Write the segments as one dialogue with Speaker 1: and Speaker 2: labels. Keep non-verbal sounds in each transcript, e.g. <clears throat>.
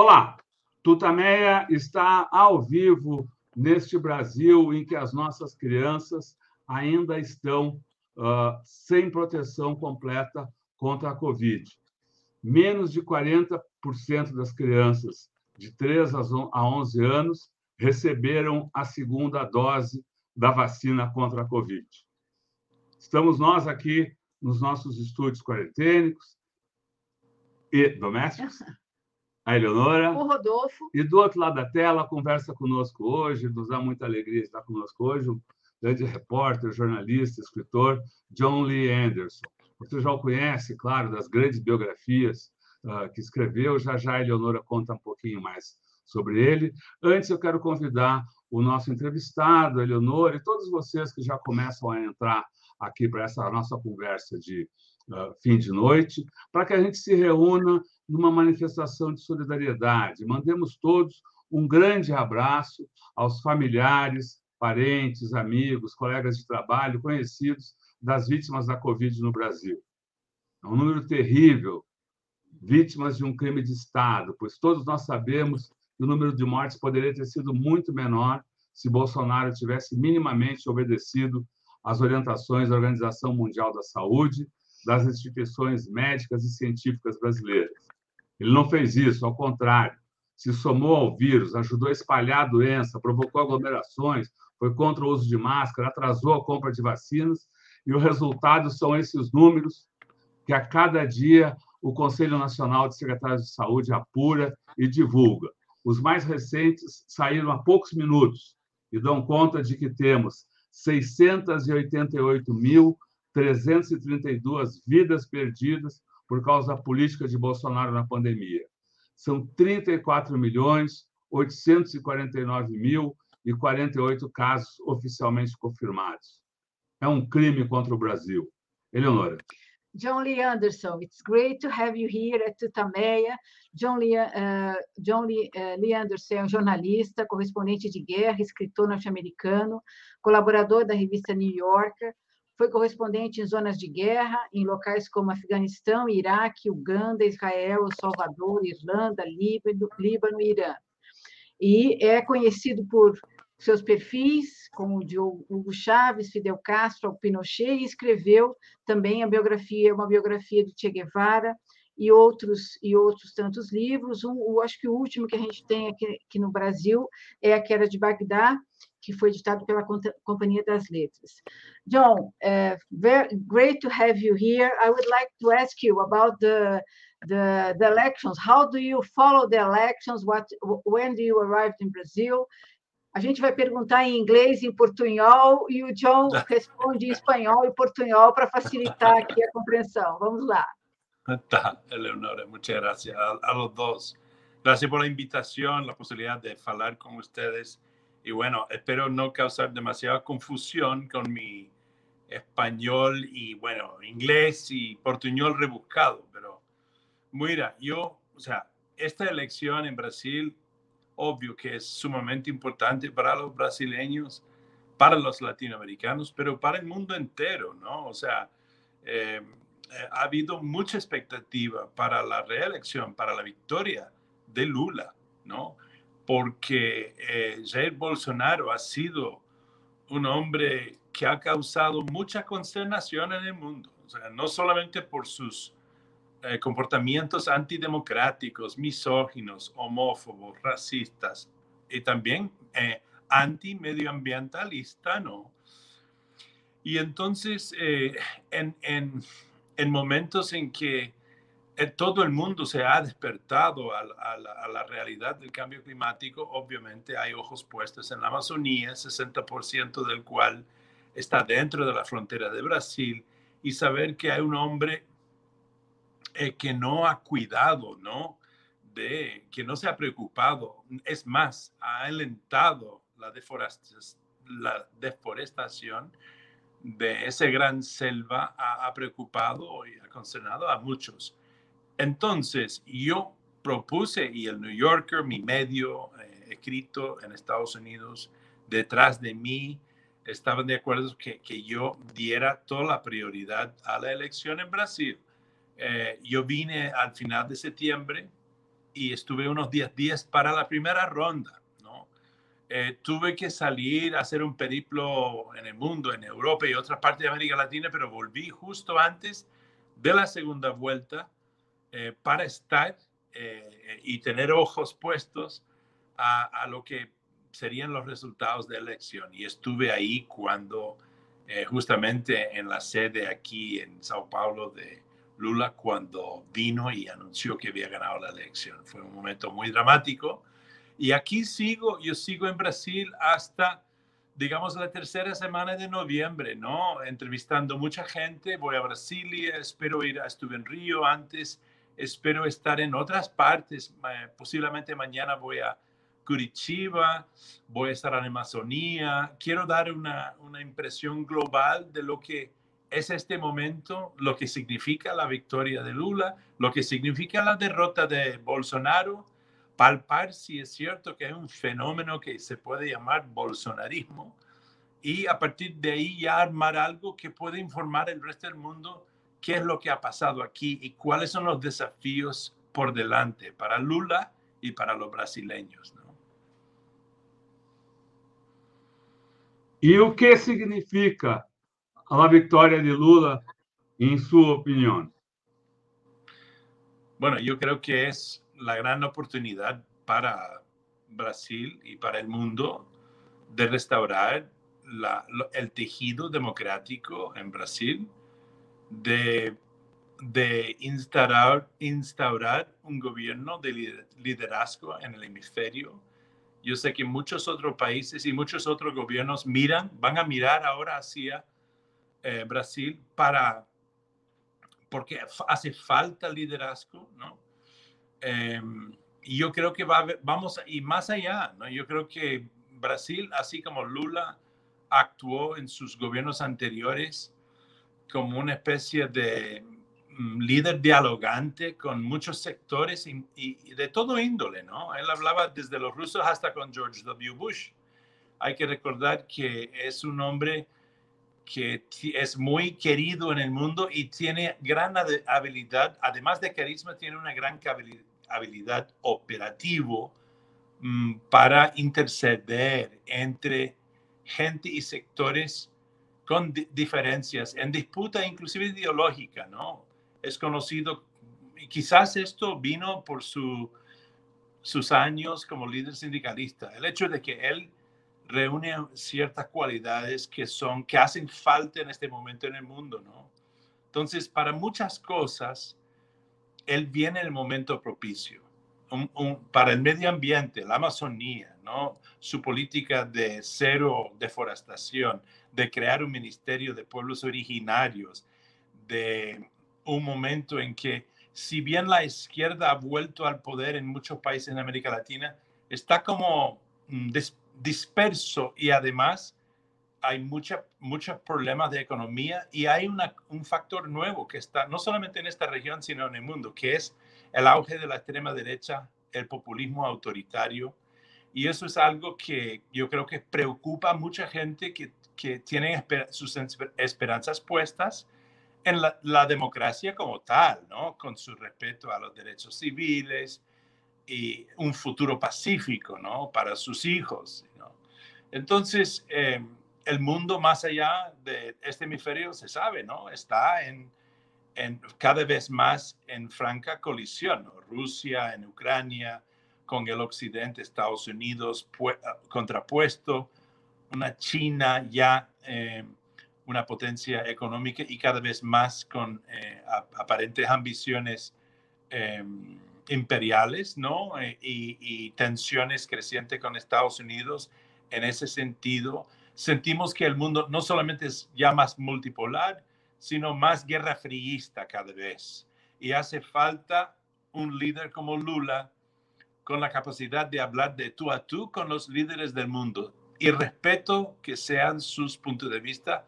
Speaker 1: Olá, Tutameia está ao vivo neste Brasil em que as nossas crianças ainda estão uh, sem proteção completa contra a Covid. Menos de 40% das crianças de 3 a 11 anos receberam a segunda dose da vacina contra a Covid. Estamos nós aqui nos nossos estúdios quarentênicos e domésticos. <laughs> A Eleonora.
Speaker 2: O Rodolfo.
Speaker 1: E do outro lado da tela, conversa conosco hoje, nos dá muita alegria estar conosco hoje, o grande repórter, jornalista, escritor, John Lee Anderson. Você já o conhece, claro, das grandes biografias uh, que escreveu. Já já a Eleonora conta um pouquinho mais sobre ele. Antes, eu quero convidar o nosso entrevistado, a Eleonora, e todos vocês que já começam a entrar aqui para essa nossa conversa de uh, fim de noite, para que a gente se reúna numa manifestação de solidariedade. Mandemos todos um grande abraço aos familiares, parentes, amigos, colegas de trabalho, conhecidos das vítimas da Covid no Brasil. É um número terrível, vítimas de um crime de Estado, pois todos nós sabemos que o número de mortes poderia ter sido muito menor se Bolsonaro tivesse minimamente obedecido às orientações da Organização Mundial da Saúde, das instituições médicas e científicas brasileiras. Ele não fez isso, ao contrário, se somou ao vírus, ajudou a espalhar a doença, provocou aglomerações, foi contra o uso de máscara, atrasou a compra de vacinas, e o resultado são esses números que a cada dia o Conselho Nacional de Secretários de Saúde apura e divulga. Os mais recentes saíram há poucos minutos e dão conta de que temos 688.332 vidas perdidas por causa da política de Bolsonaro na pandemia. São 34 milhões 849 mil e 48 casos oficialmente confirmados. É um crime contra o Brasil. Eleonora.
Speaker 2: John Lee Anderson, it's great to have you here at Tutameia. John Lee, uh, John Lee, uh, Lee Anderson é um jornalista, correspondente de guerra, escritor norte-americano, colaborador da revista New Yorker, foi correspondente em zonas de guerra, em locais como Afeganistão, Iraque, Uganda, Israel, El Salvador, Irlanda, Líbano, Líbano e Irã. E é conhecido por seus perfis, como o de Hugo Chávez, Fidel Castro, Pinochet, e escreveu também a biografia, uma biografia de Che Guevara e outros e outros tantos livros. Um, eu acho que o último que a gente tem aqui, aqui no Brasil é a Queda de Bagdá, que foi editado pela Companhia das Letras. John, uh, very great to have you here. I would like to ask you about the the, the elections. How do you follow the elections? What when do you arrive in Brazil? A gente vai perguntar em inglês, em portunhol, e o John <laughs> responde em espanhol e portunhol para facilitar aqui a compreensão. Vamos lá.
Speaker 3: Tá, Eleonora, muchas gracias a, a los dos. Gracias por la invitación, la posibilidad de hablar con ustedes y bueno, espero no causar demasiada confusión con mi español y bueno, inglés y portuñol rebuscado, pero mira, yo, o sea, esta elección en Brasil, obvio que es sumamente importante para los brasileños, para los latinoamericanos, pero para el mundo entero, ¿no? O sea, eh, ha habido mucha expectativa para la reelección, para la victoria de Lula, ¿no? porque eh, Jair Bolsonaro ha sido un hombre que ha causado mucha consternación en el mundo, no solamente por sus eh, comportamientos antidemocráticos, misóginos, homófobos, racistas y también eh, antimedioambientalista, ¿no? Y entonces, eh, en, en, en momentos en que eh, todo el mundo se ha despertado a, la, realidad del cambio climático. Obviamente hay ojos puestos en la Amazonía, 60% del cual está dentro de la frontera de Brasil, y saber que hay un hombre eh, que no ha cuidado, ¿no? De, que no se ha preocupado, es más, ha alentado la deforestación de esa gran selva, ha, ha preocupado y ha consternado a muchos. Entonces, yo propuse, y el New Yorker, mi medio eh, escrito en Estados Unidos, detrás de mí, estaban de acuerdo que, que, yo diera toda la prioridad a la elección en Brasil. Eh, yo vine al final de septiembre y estuve unos 10 días para la primera ronda. ¿no? Eh, tuve que salir a hacer un periplo en el mundo, en Europa y otras partes de América Latina, pero volví justo antes de la segunda vuelta eh, para estar eh, y tener ojos puestos a, a, lo que serían los resultados de elección. Y estuve ahí cuando justamente en la sede aquí en Sao Paulo de, Lula cuando vino y anunció que había ganado la elección. Fue un momento muy dramático. Y aquí sigo, yo sigo en Brasil hasta, digamos, la tercera semana de noviembre, ¿no? Entrevistando mucha gente. Voy a Brasilia, espero ir, estuve en Río antes, espero estar en otras partes. posiblemente mañana voy a Curitiba, voy a estar en Amazonía. Quiero dar una, una impresión global de lo que es este momento lo que significa la victoria de Lula, lo que significa la derrota de Bolsonaro, palpar si es cierto que es un fenómeno que se puede llamar bolsonarismo y a partir de ahí ya armar algo que puede informar al resto del mundo qué es lo que ha pasado aquí y cuáles son los desafíos por delante para Lula y para los brasileños.
Speaker 1: ¿Y qué significa a la victoria de Lula, en su opinión?
Speaker 3: Bueno, yo creo que es la gran oportunidad para Brasil y para el mundo de restaurar el tejido democrático en Brasil, de, de instaurar, instaurar un gobierno de liderazgo en el hemisferio. Yo sé que muchos otros países y muchos otros gobiernos miran, van a mirar ahora hacia eh, Brasil para, porque hace falta liderazgo, ¿no? Em, y yo creo que va vamos y más allá, ¿no? Yo creo que Brasil, así como Lula actuó en sus gobiernos anteriores como una especie de mm, líder dialogante con muchos sectores y, y, de todo índole, ¿no? Él hablaba desde los rusos hasta con George W. Bush. Hay que recordar que es un hombre que es muy querido en el mundo y tiene gran habilidad, además de carisma, tiene una gran habilidad operativo mm, para interceder entre gente y sectores con diferencias, en disputa inclusive ideológica, ¿no? Es conocido, quizás esto vino por su, sus años como líder sindicalista, el hecho de que él reúne ciertas cualidades que son, que hacen falta en este momento en el mundo, ¿no? Entonces, para muchas cosas, él viene en el momento propicio. para el medio ambiente, la Amazonía, ¿no? Su política de cero deforestación, de crear un ministerio de pueblos originarios, de un momento en que, si bien la izquierda ha vuelto al poder en muchos países en América Latina, está como mm, disperso y además hay mucha, muchos problemas de economía y hay una, un factor nuevo que está no solamente en esta región, sino en el mundo, que es el auge de la extrema derecha, el populismo autoritario. Y eso es algo que yo creo que preocupa a mucha gente que, que tiene sus esperanzas puestas en la, la, democracia como tal, ¿no? Con su respeto a los derechos civiles, y un futuro pacífico, ¿no? Para sus hijos. Entonces, eh, el mundo más allá de este hemisferio se sabe, ¿no? Está en, cada vez más en franca colisión, ¿no? Rusia en Ucrania, con el occidente, Estados Unidos ah, contrapuesto, una China ya eh, una potencia económica y cada vez más con eh, aparentes ambiciones imperiales, ¿no? Eh, y, tensiones crecientes con Estados Unidos. En ese sentido, sentimos que el mundo no solamente es ya más multipolar, sino más guerra friista cada vez. Y hace falta un líder como Lula con la capacidad de hablar de tú a tú con los líderes del mundo y respeto que sean sus puntos de vista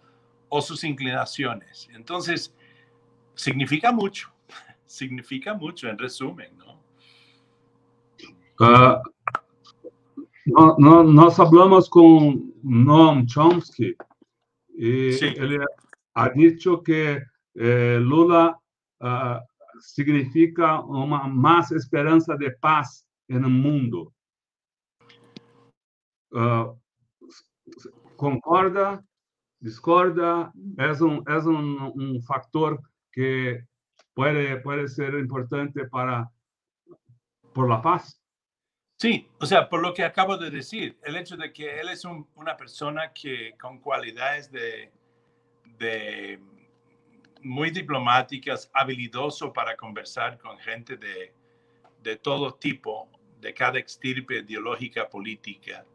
Speaker 3: o sus inclinaciones. Entonces, significa mucho, <laughs> significa mucho en resumen, ¿no?
Speaker 1: Uh, no, no, nós falamos com Noam Chomsky e Sim. ele ha dicho que eh, Lula uh, significa uma mais esperança de paz no mundo. Uh, concorda? Discorda? É um, é um, um factor que pode, pode ser importante para por la paz?
Speaker 3: Sí, o sea, por lo que acabo de decir, el hecho de que él es un, una persona que con cualidades de, de muy diplomáticas, habilidoso para conversar con gente de, de todo tipo, de cada extirpe ideológica política.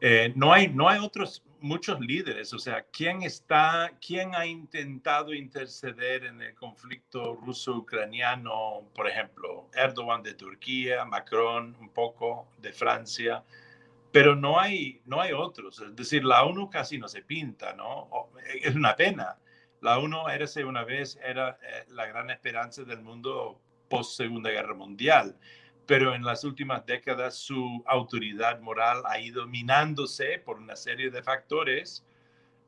Speaker 3: Eh, no, hay, no hay otros muchos líderes, o sea, ¿quién está, quién ha intentado interceder en el conflicto ruso-ucraniano, por ejemplo, Erdogan de Turquía, Macron un poco de Francia, pero no hay, no hay otros, es decir, la ONU casi no se pinta, ¿no? Es una pena. La ONU era una vez era eh, la gran esperanza del mundo post Segunda Guerra Mundial pero en las últimas décadas su autoridad moral ha ido minándose por una serie de factores.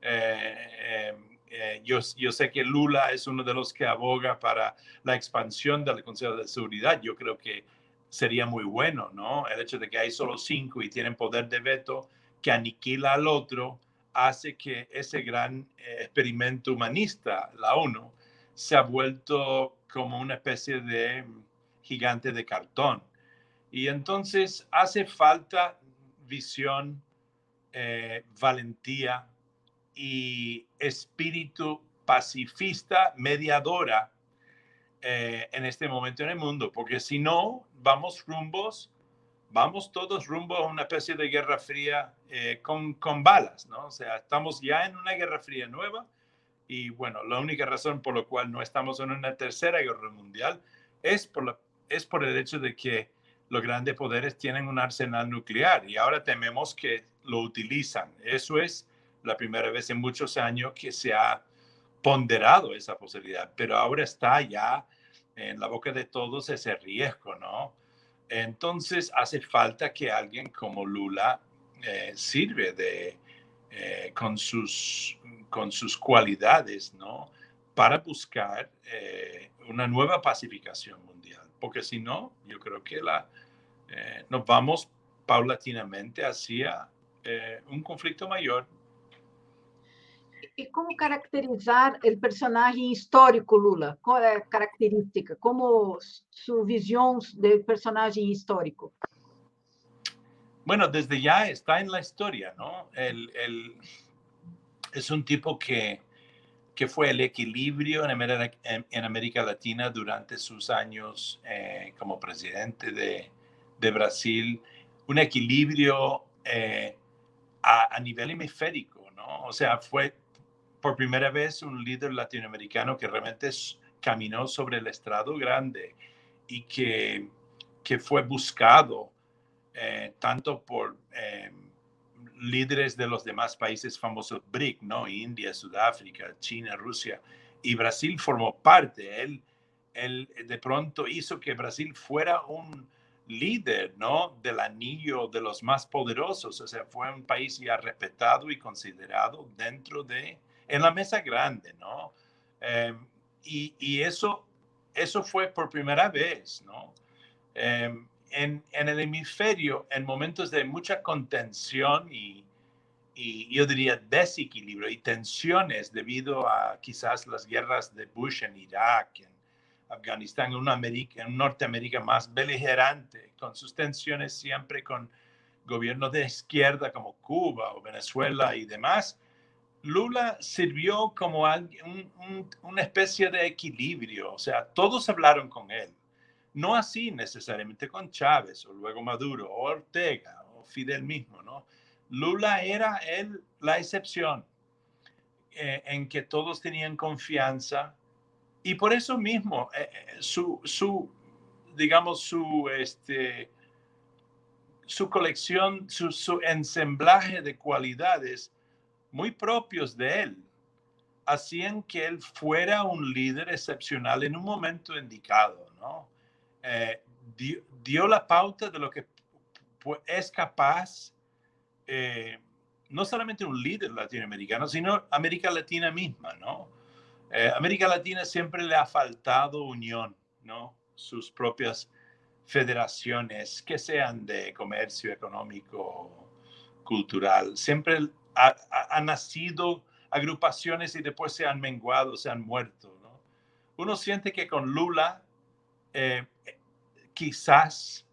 Speaker 3: Eh, eh, eh, yo, yo, sé que Lula es uno de los que aboga para la expansión del Consejo de Seguridad. Yo creo que sería muy bueno, ¿no? El hecho de que hay solo cinco y tienen poder de veto que aniquila al otro hace que ese gran experimento humanista, la ONU, se ha vuelto como una especie de gigante de cartón. Y entonces hace falta visión, eh, valentía y espíritu pacifista, mediadora eh, en este momento en el mundo, porque si no, vamos rumbos, vamos todos rumbo a una especie de guerra fría eh, con, con balas, ¿no? O sea, estamos ya en una guerra fría nueva y bueno, la única razón por la cual no estamos en una tercera guerra mundial es por la es por el hecho de que los grandes poderes tienen un arsenal nuclear y ahora tememos que lo utilizan. Eso es la primera vez en muchos años que se ha ponderado esa posibilidad, pero ahora está ya en la boca de todos ese riesgo, ¿no? Entonces hace falta que alguien como Lula eh, sirve de, eh, con, sus, con sus cualidades, ¿no? Para buscar eh, una nueva pacificación mundial porque si no, yo creo que la, eh, nos vamos paulatinamente hacia eh, un conflicto mayor.
Speaker 2: E como caracterizar o personagem histórico Lula? Qual é a característica? Como sua visão do personagem histórico?
Speaker 3: Bueno, desde ya está en la historia, ¿no? El, el, es un tipo que que fue el equilibrio en América, en, América Latina durante sus años eh, como presidente de, de, Brasil, un equilibrio eh, a, nivel hemisférico, ¿no? O sea, fue por primera vez un líder latinoamericano que realmente caminó sobre el estrado grande y que, que fue buscado eh, tanto por líderes de los demás países famosos BRIC, ¿no? India, Sudáfrica, China, Rusia, y Brasil formó parte. Él, él de pronto hizo que Brasil fuera un líder, ¿no? Del anillo de los más poderosos, o sea, fue un país ya respetado y considerado dentro de, en la mesa grande, ¿no? Em, y, y, eso, eso fue por primera vez, ¿no? Em, en, el hemisferio, en momentos de mucha contención y, yo diría desequilibrio y tensiones debido a quizás las guerras de Bush en Irak, en Afganistán, en, una América, Norteamérica más beligerante, con sus tensiones siempre con gobiernos de izquierda como Cuba o Venezuela y demás, Lula sirvió como una especie de equilibrio, o sea, todos hablaron con él no así necesariamente con Chávez o luego Maduro o Ortega o Fidel mismo, ¿no? Lula era él la excepción eh, en que todos tenían confianza y por eso mismo eh, eh, su, su, digamos, su, este, su colección, su, su ensamblaje de cualidades muy propios de él hacían que él fuera un líder excepcional en un momento indicado, ¿no? Eh, dio, la pauta de lo que es capaz, eh, no solamente un líder latinoamericano, sino América Latina misma, ¿no? Eh, América Latina siempre le ha faltado unión, ¿no? Sus propias federaciones, que sean de comercio económico, cultural, siempre han nacido agrupaciones y después se han menguado, se han muerto. ¿no? Uno siente que con Lula eh, quizás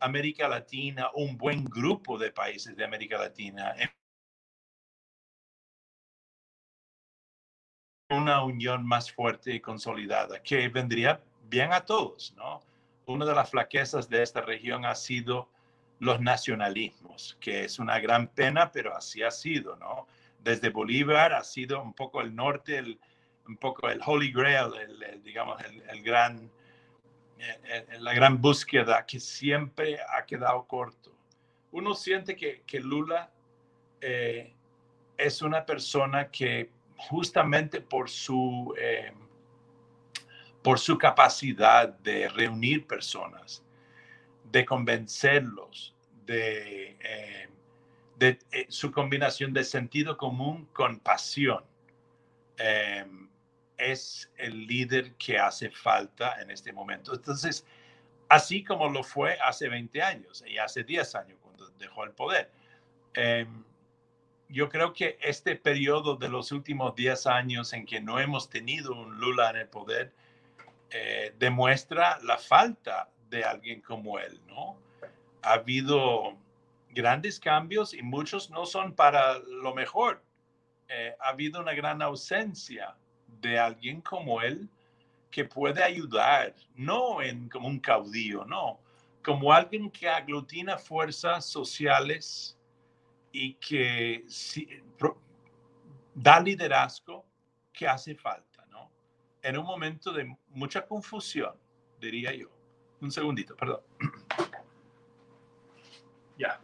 Speaker 3: América Latina, un buen grupo de países de América Latina, una unión más fuerte y consolidada que vendría bien a todos, ¿no? Una de las flaquezas de esta región ha sido los nacionalismos, que es una gran pena, pero así ha sido, ¿no? Desde Bolívar ha sido un poco el norte, un poco el Holy Grail, el, digamos, el, gran, la gran búsqueda que siempre ha quedado corto. Uno siente que, que Lula eh, es una persona que justamente por su, eh, por su capacidad de reunir personas, de convencerlos, de, eh, de eh, su combinación de sentido común con pasión. Es el líder que hace falta en este momento. Entonces, así como lo fue hace 20 años y hace 10 años cuando dejó el poder yo creo que este periodo de los últimos 10 años en que no hemos tenido un Lula en el poder eh, demuestra la falta de alguien como él, ¿no? Ha habido grandes cambios y muchos no son para lo mejor. Eh, ha habido una gran ausencia de alguien como él que puede ayudar, no en, como un caudillo, no, como alguien que aglutina fuerzas sociales y que da liderazgo que hace falta, ¿no? En un momento de mucha confusión, diría yo. Un segundito, perdón. <clears throat> ya,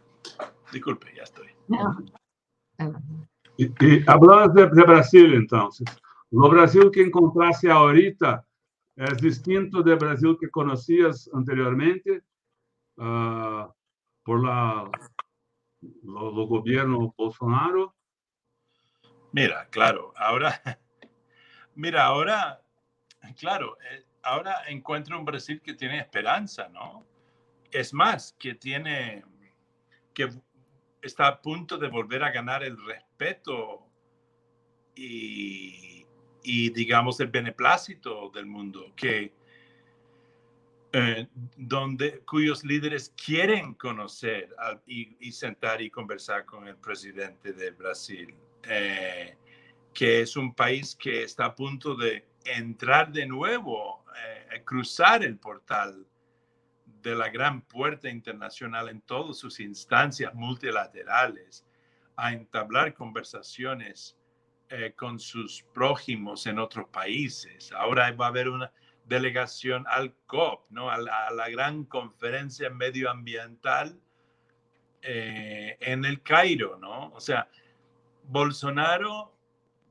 Speaker 3: disculpe, ya estoy.
Speaker 1: Y, y hablabas de, de, Brasil, entonces. Lo Brasil que encontraste ahorita es distinto del Brasil que conocías anteriormente uh, por la lo, gobierno Bolsonaro?
Speaker 3: Mira, claro, ahora, <laughs> mira, ahora, claro, eh, ahora encuentro un Brasil que tiene esperanza, ¿no? Es más, que tiene, que está a punto de volver a ganar el respeto y, y digamos, el beneplácito del mundo, que eh, donde, cuyos líderes quieren conocer y, sentar y conversar con el presidente de Brasil, eh, que es un país que está a punto de entrar de nuevo, eh, cruzar el portal de la gran puerta internacional en todas sus instancias multilaterales, a entablar conversaciones con sus prójimos en otros países. Ahora va a haber una, delegación al COP, ¿no? a, la, gran conferencia medioambiental eh, en el Cairo, ¿no? O sea, Bolsonaro,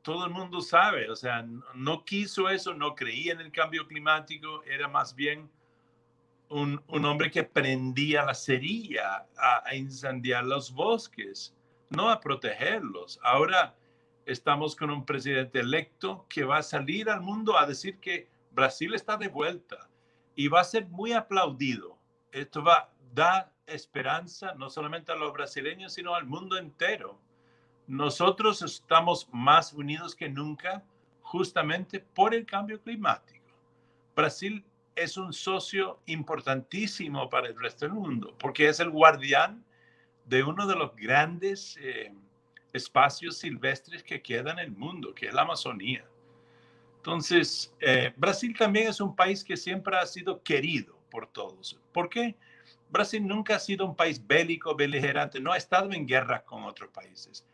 Speaker 3: todo el mundo sabe, o sea, no, quiso eso, no creía en el cambio climático, era más bien un, un hombre que prendía la cerilla a, a incendiar los bosques, no a protegerlos. Ahora estamos con un presidente electo que va a salir al mundo a decir que Brasil está de vuelta y va a ser muy aplaudido. Esto va a dar esperanza no solamente a los brasileños, sino al mundo entero. Nosotros estamos más unidos que nunca justamente por el cambio climático. Brasil es un socio importantísimo para el resto del mundo porque es el guardián de uno de los grandes eh, espacios silvestres que quedan en el mundo, que es la Amazonía. Entonces, eh, Brasil también es un país que siempre ha sido querido por todos. ¿Por qué? Brasil nunca ha sido un país bélico, beligerante, no ha estado en guerra con otros países.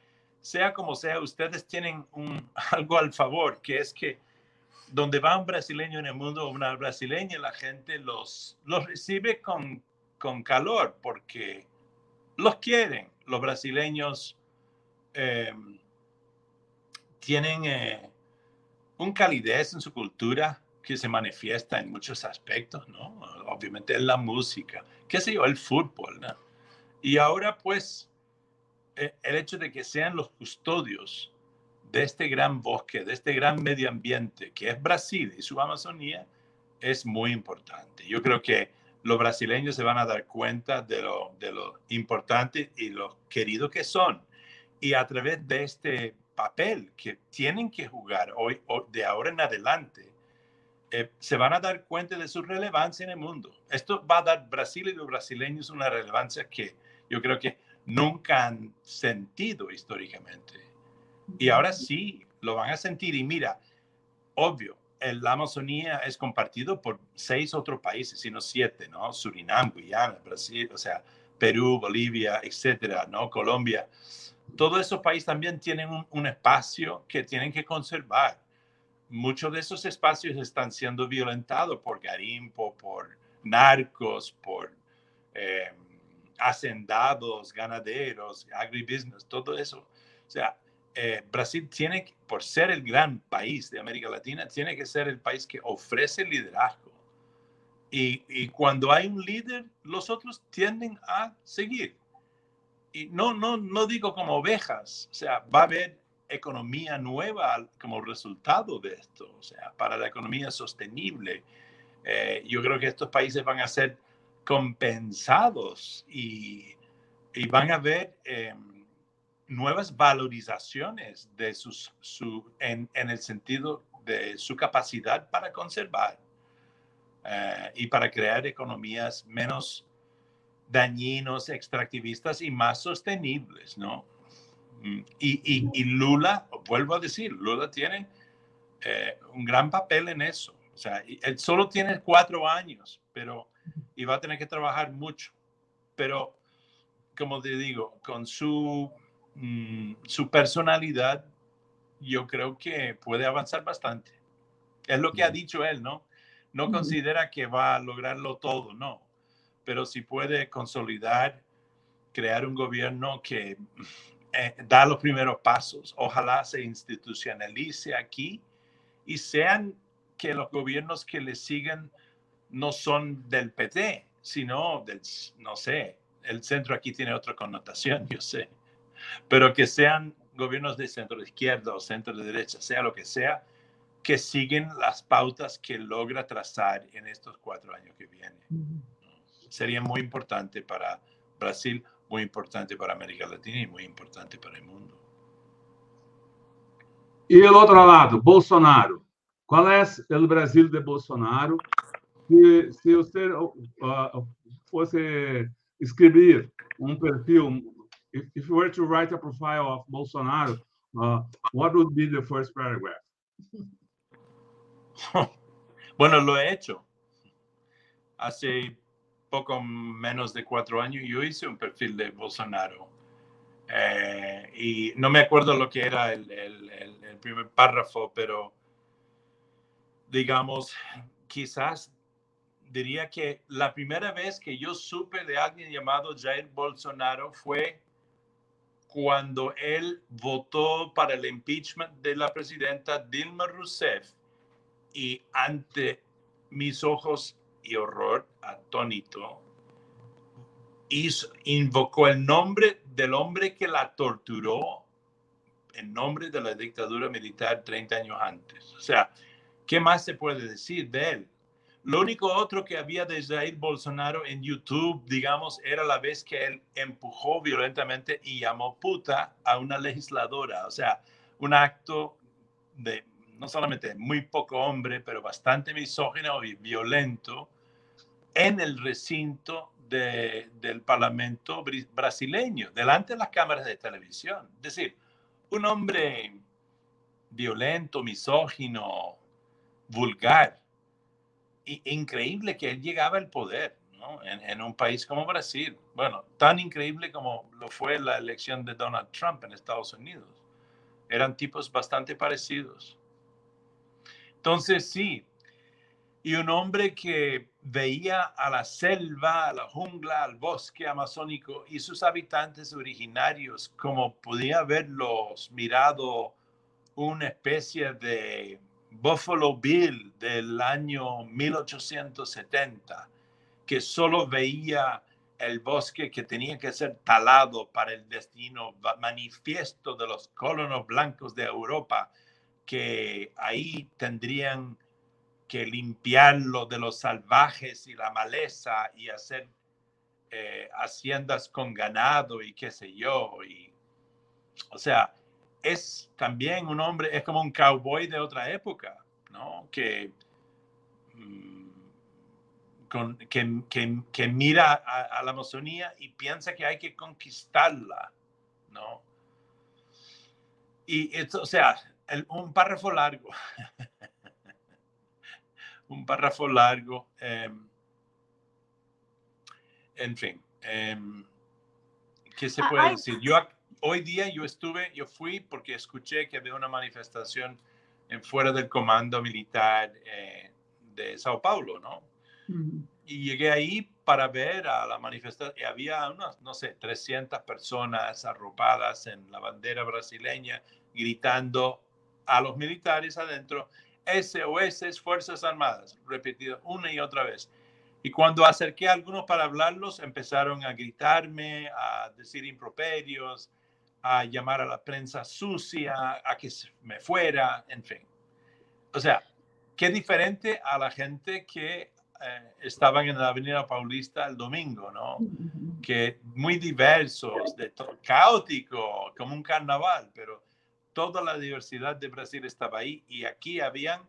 Speaker 3: Sea como sea, ustedes tienen un, <laughs> algo al favor, que es que donde va un brasileño en el mundo una brasileña, la gente los, los recibe con, con calor porque los quieren. Los brasileños eh, tienen... Eh, un calidez en su cultura que se manifiesta en muchos aspectos, ¿no? Obviamente en la música, qué sé yo, el fútbol, ¿no? Y ahora pues e, el hecho de que sean los custodios de este gran bosque, de este gran medio ambiente que es Brasil y su Amazonía, es muy importante. Yo creo que los brasileños se van a dar cuenta de lo, de lo importante y lo querido que son. Y a través de este papel que tienen que jugar hoy, de ahora en adelante, eh, se van a dar cuenta de su relevancia en el mundo. Esto va a dar Brasil y los brasileños una relevancia que yo creo que nunca han sentido históricamente. Y ahora sí lo van a sentir. Y mira, obvio, la Amazonía es compartido por seis otros países, sino siete, ¿no? Surinam, Guyana, Brasil, o sea, Perú, Bolivia, etcétera, ¿no? Colombia. Todos esos países también tienen un, espacio que tienen que conservar. Muchos de esos espacios están siendo violentados por garimpo, por narcos, por eh, hacendados, ganaderos, agribusiness, todo eso. O sea, eh, Brasil tiene, por ser el gran país de América Latina, tiene que ser el país que ofrece liderazgo. Y, cuando hay un líder, los otros tienden a seguir. Y no, no, no digo como ovejas, o sea, va a haber economía nueva como resultado de esto, o sea, para la economía sostenible. Eh, yo creo que estos países van a ser compensados y, y van a ver... Eh, nuevas valorizaciones de sus, su, en, en, el sentido de su capacidad para conservar eh, y para crear economías menos dañinos, extractivistas y más sostenibles, ¿no? Mm, y, y, y Lula, vuelvo a decir, Lula tiene eh, un gran papel en eso. O sea, él solo tiene cuatro años, pero y va a tener que trabajar mucho. Pero, como te digo, con su Mm, su personalidad, yo creo que puede avanzar bastante. Es lo que ha dicho él, ¿no? No considera que va a lograrlo todo, no. Pero si puede consolidar, crear un gobierno que eh, da los primeros pasos, ojalá se institucionalice aquí y sean que los gobiernos que le siguen no son del PT, sino del, no sé, el centro aquí tiene otra connotación, yo sé. Pero que sean gobiernos de centro izquierda o centro de derecha, sea lo que sea, que siguen las pautas que logra trazar en estos cuatro años que vienen. Sería muy importante para Brasil, muy importante para América Latina y muy importante para el mundo.
Speaker 1: Y el otro lado, Bolsonaro. ¿Cuál es el Brasil de Bolsonaro? Si, si usted uh, fuese escribir un perfil if, if you were to write a profile of Bolsonaro, uh, what would be the first paragraph? <laughs>
Speaker 3: Bueno, lo he hecho. Hace poco menos de cuatro años yo hice un perfil de Bolsonaro. Eh, y no me acuerdo lo que era el, el, el, el, primer párrafo, pero digamos, quizás diría que la primera vez que yo supe de alguien llamado Jair Bolsonaro fue cuando él votó para el impeachment de la presidenta Dilma Rousseff y ante mis ojos y horror atónito, hizo, invocó el nombre del hombre que la torturó en nombre de la dictadura militar 30 años antes. O sea, ¿qué más se puede decir de él? Lo único otro que había de Jair Bolsonaro en YouTube, digamos, era la vez que él empujó violentamente y llamó puta a una legisladora. O sea, un acto de no solamente muy poco hombre, pero bastante misógino y violento en el recinto de, del Parlamento brasileño, delante de las cámaras de televisión. Es decir, un hombre violento, misógino, vulgar increíble que él llegaba al poder ¿no? en, en, un país como Brasil. Bueno, tan increíble como lo fue la elección de Donald Trump en Estados Unidos. Eran tipos bastante parecidos. Entonces, sí, y un hombre que veía a la selva, a la jungla, al bosque amazónico y sus habitantes originarios como podía haberlos mirado una especie de Buffalo Bill del año 1870, que solo veía el bosque que tenía que ser talado para el destino manifiesto de los colonos blancos de Europa, que ahí tendrían que limpiarlo de los salvajes y la maleza y hacer eh, haciendas con ganado y qué sé yo. Y, o sea, es también un hombre, es como un cowboy de otra época, ¿no? Que, mm, con, que, que, mira a, la Amazonía y piensa que hay que conquistarla, ¿no? Y, esto, o sea, un párrafo largo. <laughs> un párrafo largo. Em, en fin, em, ¿qué se ah, puede decir? Yo hoy día yo estuve, yo fui porque escuché que había una manifestación en fuera del comando militar eh, de Sao Paulo, ¿no? Y llegué ahí para ver a la manifestación y había unas, no sé, 300 personas arropadas en la bandera brasileña gritando a los militares adentro, SOS, Fuerzas Armadas, repetido una y otra vez. Y cuando acerqué a algunos para hablarlos, empezaron a gritarme, a decir improperios, a llamar a la prensa sucia, a que me fuera, en fin. O sea, qué diferente a la gente que eh, estaban en la Avenida Paulista el domingo, ¿no? Que muy diversos, de caótico, como un carnaval, pero toda la diversidad de Brasil estaba ahí y aquí habían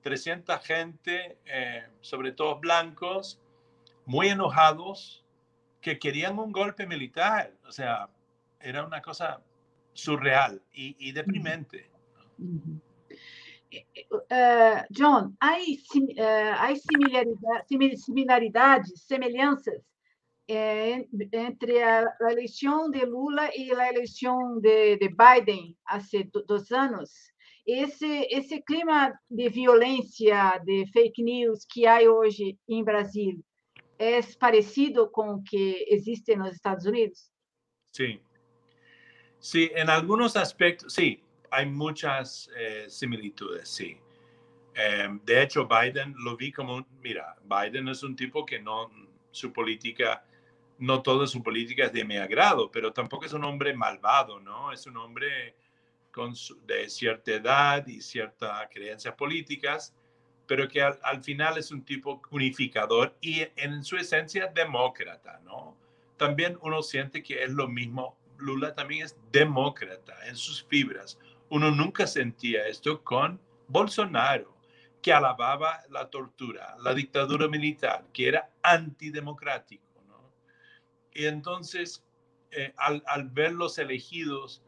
Speaker 3: 300 gente, eh, sobre todo blancos, muy enojados, que querían un golpe militar. O sea, era una cosa surreal y, deprimente.
Speaker 2: Uh, John, hay, uh, hay similaridades, similaridades, semelhanças eh, entre a, a, eleição de Lula e a eleição de, de Biden há dois anos. Esse, esse clima de violência, de fake news que há hoje em Brasil, é parecido com o que existe nos Estados Unidos?
Speaker 3: Sim. Sim, em alguns aspectos, sim. Há muitas eh, similitudes, sim. Eh, de hecho, Biden lo vi como, mira, Biden es un tipo que no, su política no toda su política es de mi agrado, pero tampoco es un hombre malvado, ¿no? Es un hombre de cierta edad y ciertas creencias políticas, pero que al, final es un tipo unificador y en su esencia demócrata, ¿no? También uno siente que es lo mismo, Lula también es demócrata en sus fibras. Uno nunca sentía esto con Bolsonaro, que alababa la tortura, la dictadura militar, que era antidemocrático y entonces, eh, al, al, ver los elegidos,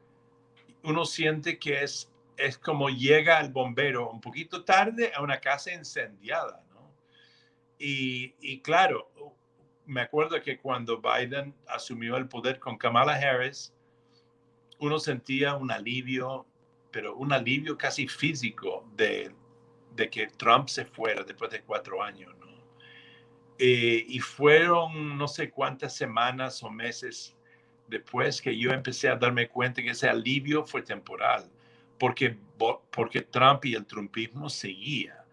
Speaker 3: uno siente que es, es como llega el bombero un poquito tarde a una casa incendiada, ¿no? Y, y claro, me acuerdo que cuando Biden asumió el poder con Kamala Harris, uno sentía un alivio, pero un alivio casi físico de, de que Trump se fuera después de cuatro años. Eh, y fueron no sé cuántas semanas o meses después que yo empecé a darme cuenta que ese alivio fue temporal, porque, porque Trump y el trumpismo seguía,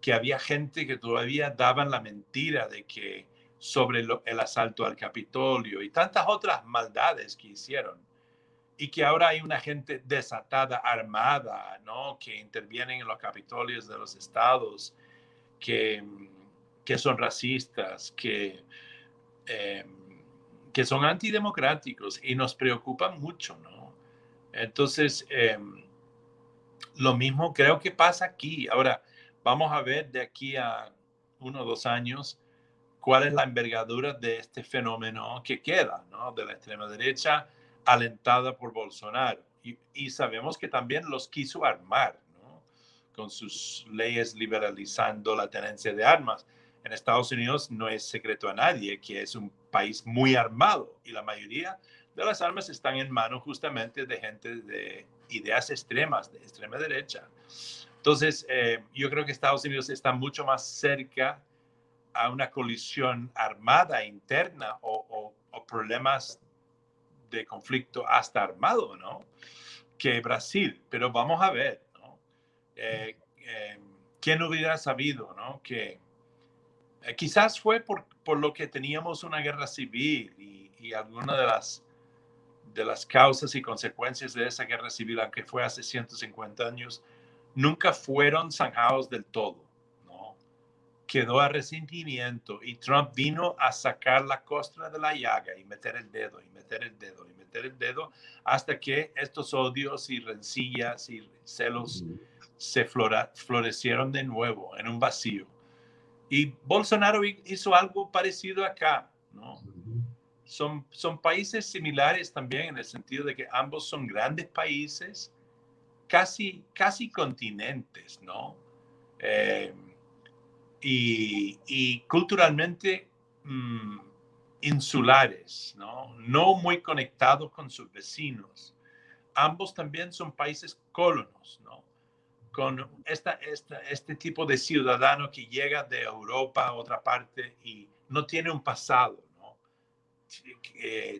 Speaker 3: que había gente que todavía daban la mentira de que sobre el asalto al Capitolio y tantas otras maldades que hicieron. Y que ahora hay una gente desatada, armada, ¿no? Que intervienen en los Capitolios de los estados, que que son racistas, que, em, que son antidemocráticos y nos preocupan mucho, ¿no? Entonces, em, lo mismo creo que pasa aquí. Ahora, vamos a ver de aquí a uno o dos años cuál es la envergadura de este fenómeno que queda, ¿no? De la extrema derecha alentada por Bolsonaro. Y, y sabemos que también los quiso armar, ¿no? Con sus leyes liberalizando la tenencia de armas en Estados Unidos no es secreto a nadie que es un país muy armado y la mayoría de las armas están en manos justamente de gente de ideas extremas, de extrema derecha. Entonces, eh, yo creo que Estados Unidos está mucho más cerca a una colisión armada interna o, problemas de conflicto hasta armado, ¿no? Que Brasil. Pero vamos a ver, ¿no? Eh, eh, ¿Quién hubiera sabido, ¿no? Que quizás fue por, por, lo que teníamos una guerra civil y, y alguna de las, de las causas y consecuencias de esa guerra civil, aunque fue hace 150 años, nunca fueron zanjados del todo. ¿no? Quedó a resentimiento y Trump vino a sacar la costra de la llaga y meter el dedo y meter el dedo y meter el dedo hasta que estos odios y rencillas y celos se florecieron de nuevo en un vacío. Y Bolsonaro hizo algo parecido acá, ¿no? Son, son países similares también en el sentido de que ambos son grandes países, casi, casi continentes, ¿no? Eh, y, y, culturalmente mm, insulares, ¿no? No muy conectados con sus vecinos. Ambos también son países colonos, ¿no? Con esta, esta, este tipo de ciudadano que llega de Europa a otra parte y no tiene un pasado, ¿no?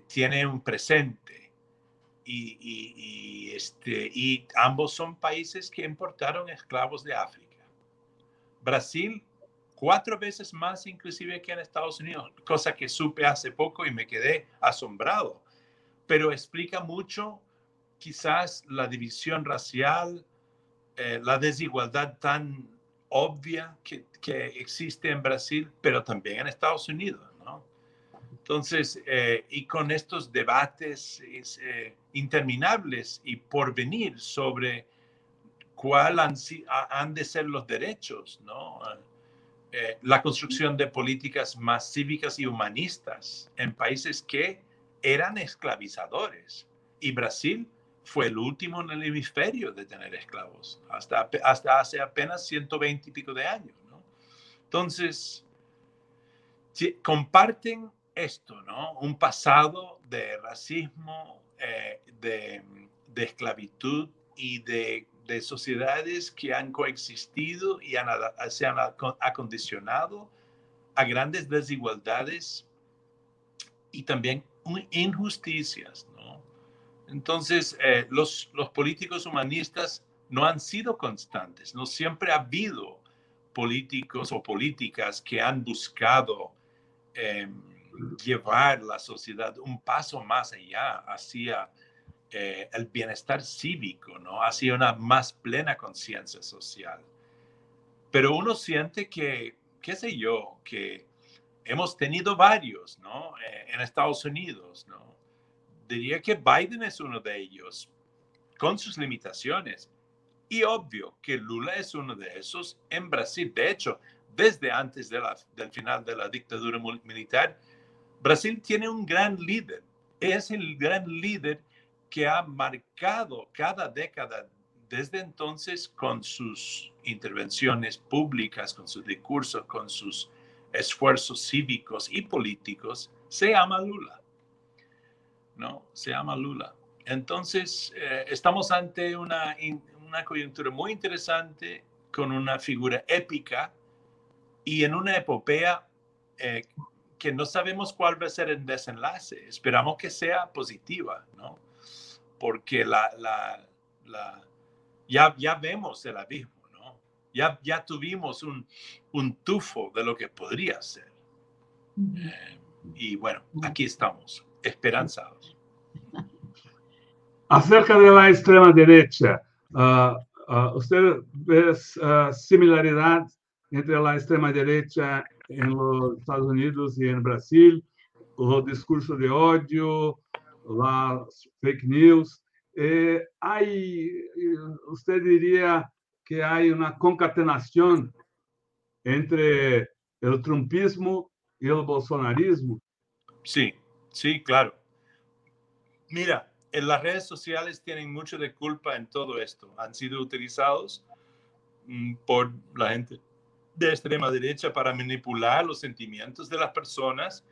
Speaker 3: tiene un presente. Y, y, este, y ambos son países que importaron esclavos de África. Brasil, cuatro veces más inclusive que en Estados Unidos, cosa que supe hace poco y me quedé asombrado, pero explica mucho quizás la división racial, eh, la desigualdad tan obvia que, que, existe en Brasil, pero también en Estados Unidos, ¿no? Entonces, eh, y con estos debates eh, interminables y por venir sobre cuál han, han, de ser los derechos, ¿no? la construcción de políticas más cívicas y humanistas en países que eran esclavizadores. Y Brasil fue el último en el hemisferio de tener esclavos, hasta, hasta hace apenas 120 y pico de años. ¿no? Entonces, comparten esto, ¿no? Un pasado de racismo, eh, de, esclavitud y de, de, sociedades que han coexistido y han, se han acondicionado a grandes desigualdades y también injusticias. Entonces, eh, los, los políticos humanistas no han sido constantes, no siempre ha habido políticos o políticas que han buscado em, llevar la sociedad un paso más allá hacia eh, el bienestar cívico, ¿no? hacia una más plena conciencia social. Pero uno siente que, qué sé yo, que hemos tenido varios, ¿no? Eh, en Estados Unidos, ¿no? Diría que Biden es uno de ellos, con sus limitaciones. Y obvio que Lula es uno de esos en Brasil. De hecho, desde antes de la, del final de la dictadura militar, Brasil tiene un gran líder. Es el gran líder que ha marcado cada década desde entonces con sus intervenciones públicas, con sus discursos, con sus esfuerzos cívicos y políticos, se llama Lula. ¿No? Se llama Lula. Entonces, eh, estamos ante una, una coyuntura muy interesante con una figura épica y en una epopea eh, que no sabemos cuál va a ser el desenlace. Esperamos que sea positiva, ¿no? Porque la, la, la, ya, ya vemos el abismo, ¿no? Ya, ya tuvimos un, un tufo de lo que podría ser. Eh, y bueno, aquí estamos esperanzados.
Speaker 1: Acerca de la extrema derecha, uh, ¿usted ve uh, similaridad entre la extrema derecha en los Estados Unidos y en Brasil? O discurso de odio, las fake news. Eh, hay, ¿Usted diría que hay una concatenación entre el trumpismo y el bolsonarismo?
Speaker 3: Sí, Sí, claro. Mira, en las redes sociales tienen mucho de culpa en todo esto. Han sido utilizados mm, por la gente de extrema derecha para manipular los sentimientos de las personas.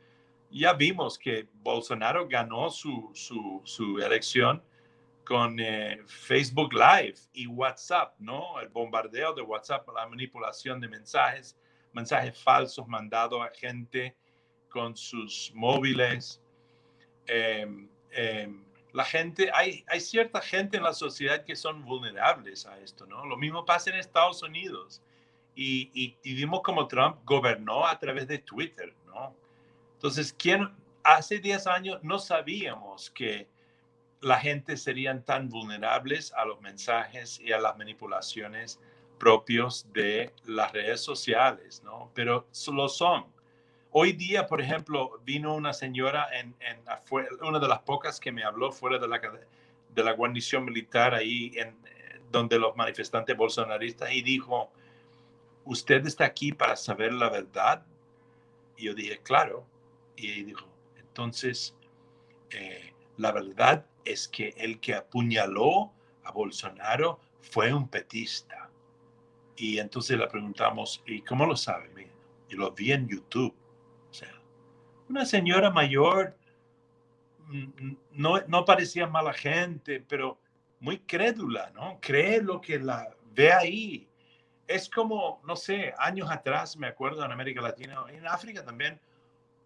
Speaker 3: Ya vimos que Bolsonaro ganó su, su, elección con eh, Facebook Live y WhatsApp, ¿no? El bombardeo de WhatsApp, la manipulación de mensajes, mensajes falsos mandados a gente con sus móviles. Em, la gente, hay, hay cierta gente en la sociedad que son vulnerables a esto, ¿no? Lo mismo pasa en Estados Unidos. y, y, vimos como Trump gobernó a través de Twitter, ¿no? Entonces, ¿quién, hace 10 años no sabíamos que la gente serían tan vulnerables a los mensajes y a las manipulaciones propios de las redes sociales, ¿no? Pero lo son. Hoy día, por ejemplo, vino una señora en, en una de las pocas que me habló fuera de la, de la guarnición militar ahí en, donde los manifestantes bolsonaristas y dijo, ¿usted está aquí para saber la verdad? Y yo dije, claro. Y dijo, entonces, eh, la verdad es que el que apuñaló a Bolsonaro fue un petista. Y entonces le preguntamos, ¿y cómo lo sabe? Y lo vi en YouTube. Una señora mayor, mm, no, no parecía mala gente, pero muy crédula, ¿no? Cree lo que la ve ahí. Es como, no sé, años atrás, me acuerdo en América Latina, en África también,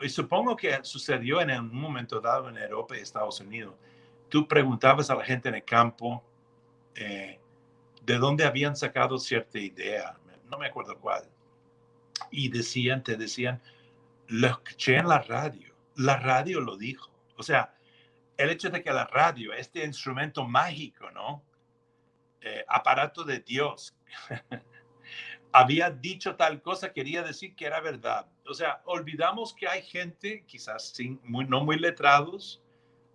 Speaker 3: y supongo que sucedió en un momento dado en Europa y Estados Unidos. Tú preguntabas a la gente en el campo eh, de dónde habían sacado cierta idea, no me acuerdo cuál, y decían, te decían, lo escuché en la radio, la radio lo dijo. O sea, el hecho de que la radio, este instrumento mágico, ¿no? Eh, aparato de Dios, <laughs> había dicho tal cosa, quería decir que era verdad. O sea, olvidamos que hay gente, quizás sin, no muy letrados,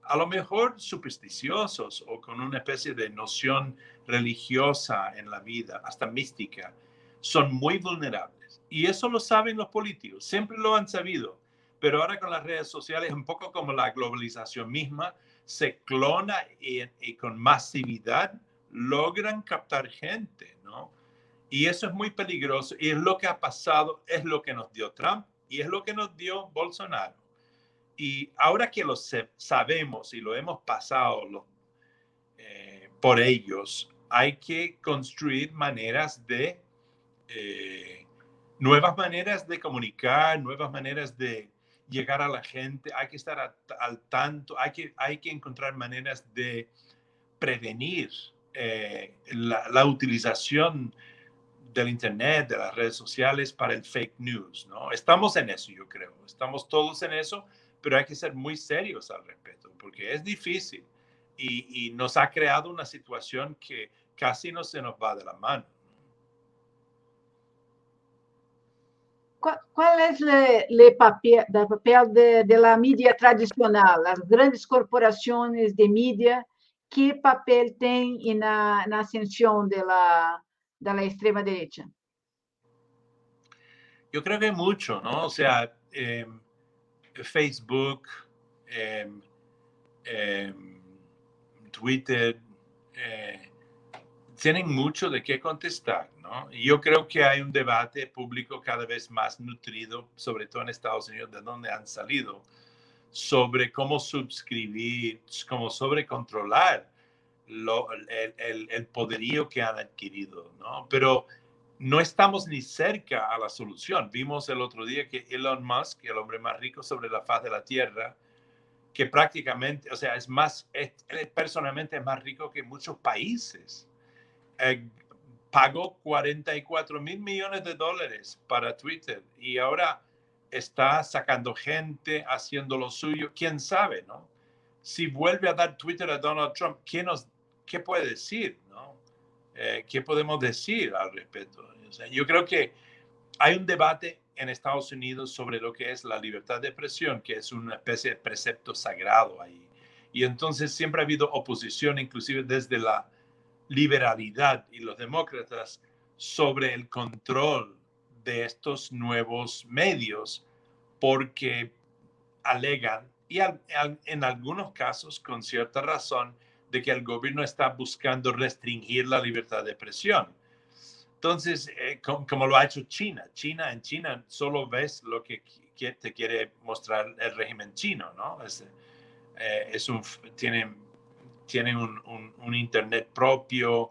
Speaker 3: a lo mejor supersticiosos o con una especie de noción religiosa en la vida, hasta mística, son muy vulnerables. Y eso lo saben los políticos, siempre lo han sabido. Pero ahora con las redes sociales, un poco como la globalización misma, se clona y, y con masividad logran captar gente, ¿no? Y eso es muy peligroso y es lo que ha pasado, es lo que nos dio Trump y es lo que nos dio Bolsonaro. Y ahora que lo sabemos y lo hemos pasado eh, por ellos, hay que construir maneras de, eh, nuevas maneras de comunicar, nuevas maneras de llegar a la gente, hay que estar al tanto, hay que, hay que encontrar maneras de prevenir eh, la, la, utilización del Internet, de las redes sociales para el fake news, ¿no? Estamos en eso, yo creo, estamos todos en eso, pero hay que ser muy serios al respecto, porque es difícil y, y nos ha creado una situación que casi no se nos va de la mano.
Speaker 2: Qual é o papel, papel de, de la mídia tradicional, as grandes corporações de mídia, que papel tem na, na ascensão da la, extrema direita?
Speaker 3: Eu creio que muito, ¿no? O sea, eh, Facebook, eh, eh, Twitter, tienen mucho de qué contestar. Y yo creo que hay un debate público cada vez más nutrido, sobre todo en Estados Unidos, de donde han salido, sobre cómo suscribir, cómo sobrecontrolar lo, el, el, poderío que han adquirido, ¿no? Pero no estamos ni cerca a la solución. Vimos el otro día que Elon Musk, el hombre más rico sobre la faz de la Tierra, que prácticamente, o sea, es más, es, personalmente es más rico que muchos países. Eh, pagó 44 mil millones de dólares para Twitter y ahora está sacando gente, haciendo lo suyo. ¿Quién sabe, no? Si vuelve a dar Twitter a Donald Trump, ¿qué, nos, qué puede decir, no? Eh, ¿Qué podemos decir al respecto? yo creo que hay un debate en Estados Unidos sobre lo que es la libertad de expresión, que es una especie de precepto sagrado ahí. Y entonces siempre ha habido oposición, inclusive desde la liberalidad y los demócratas sobre el control de estos nuevos medios porque alegan, y en algunos casos con cierta razón, de que el gobierno está buscando restringir la libertad de expresión. Entonces, eh, como, lo ha hecho China, China en China solo ves lo que, te quiere mostrar el régimen chino, ¿no? Es, eh, es un, tienen tienen un, Internet propio,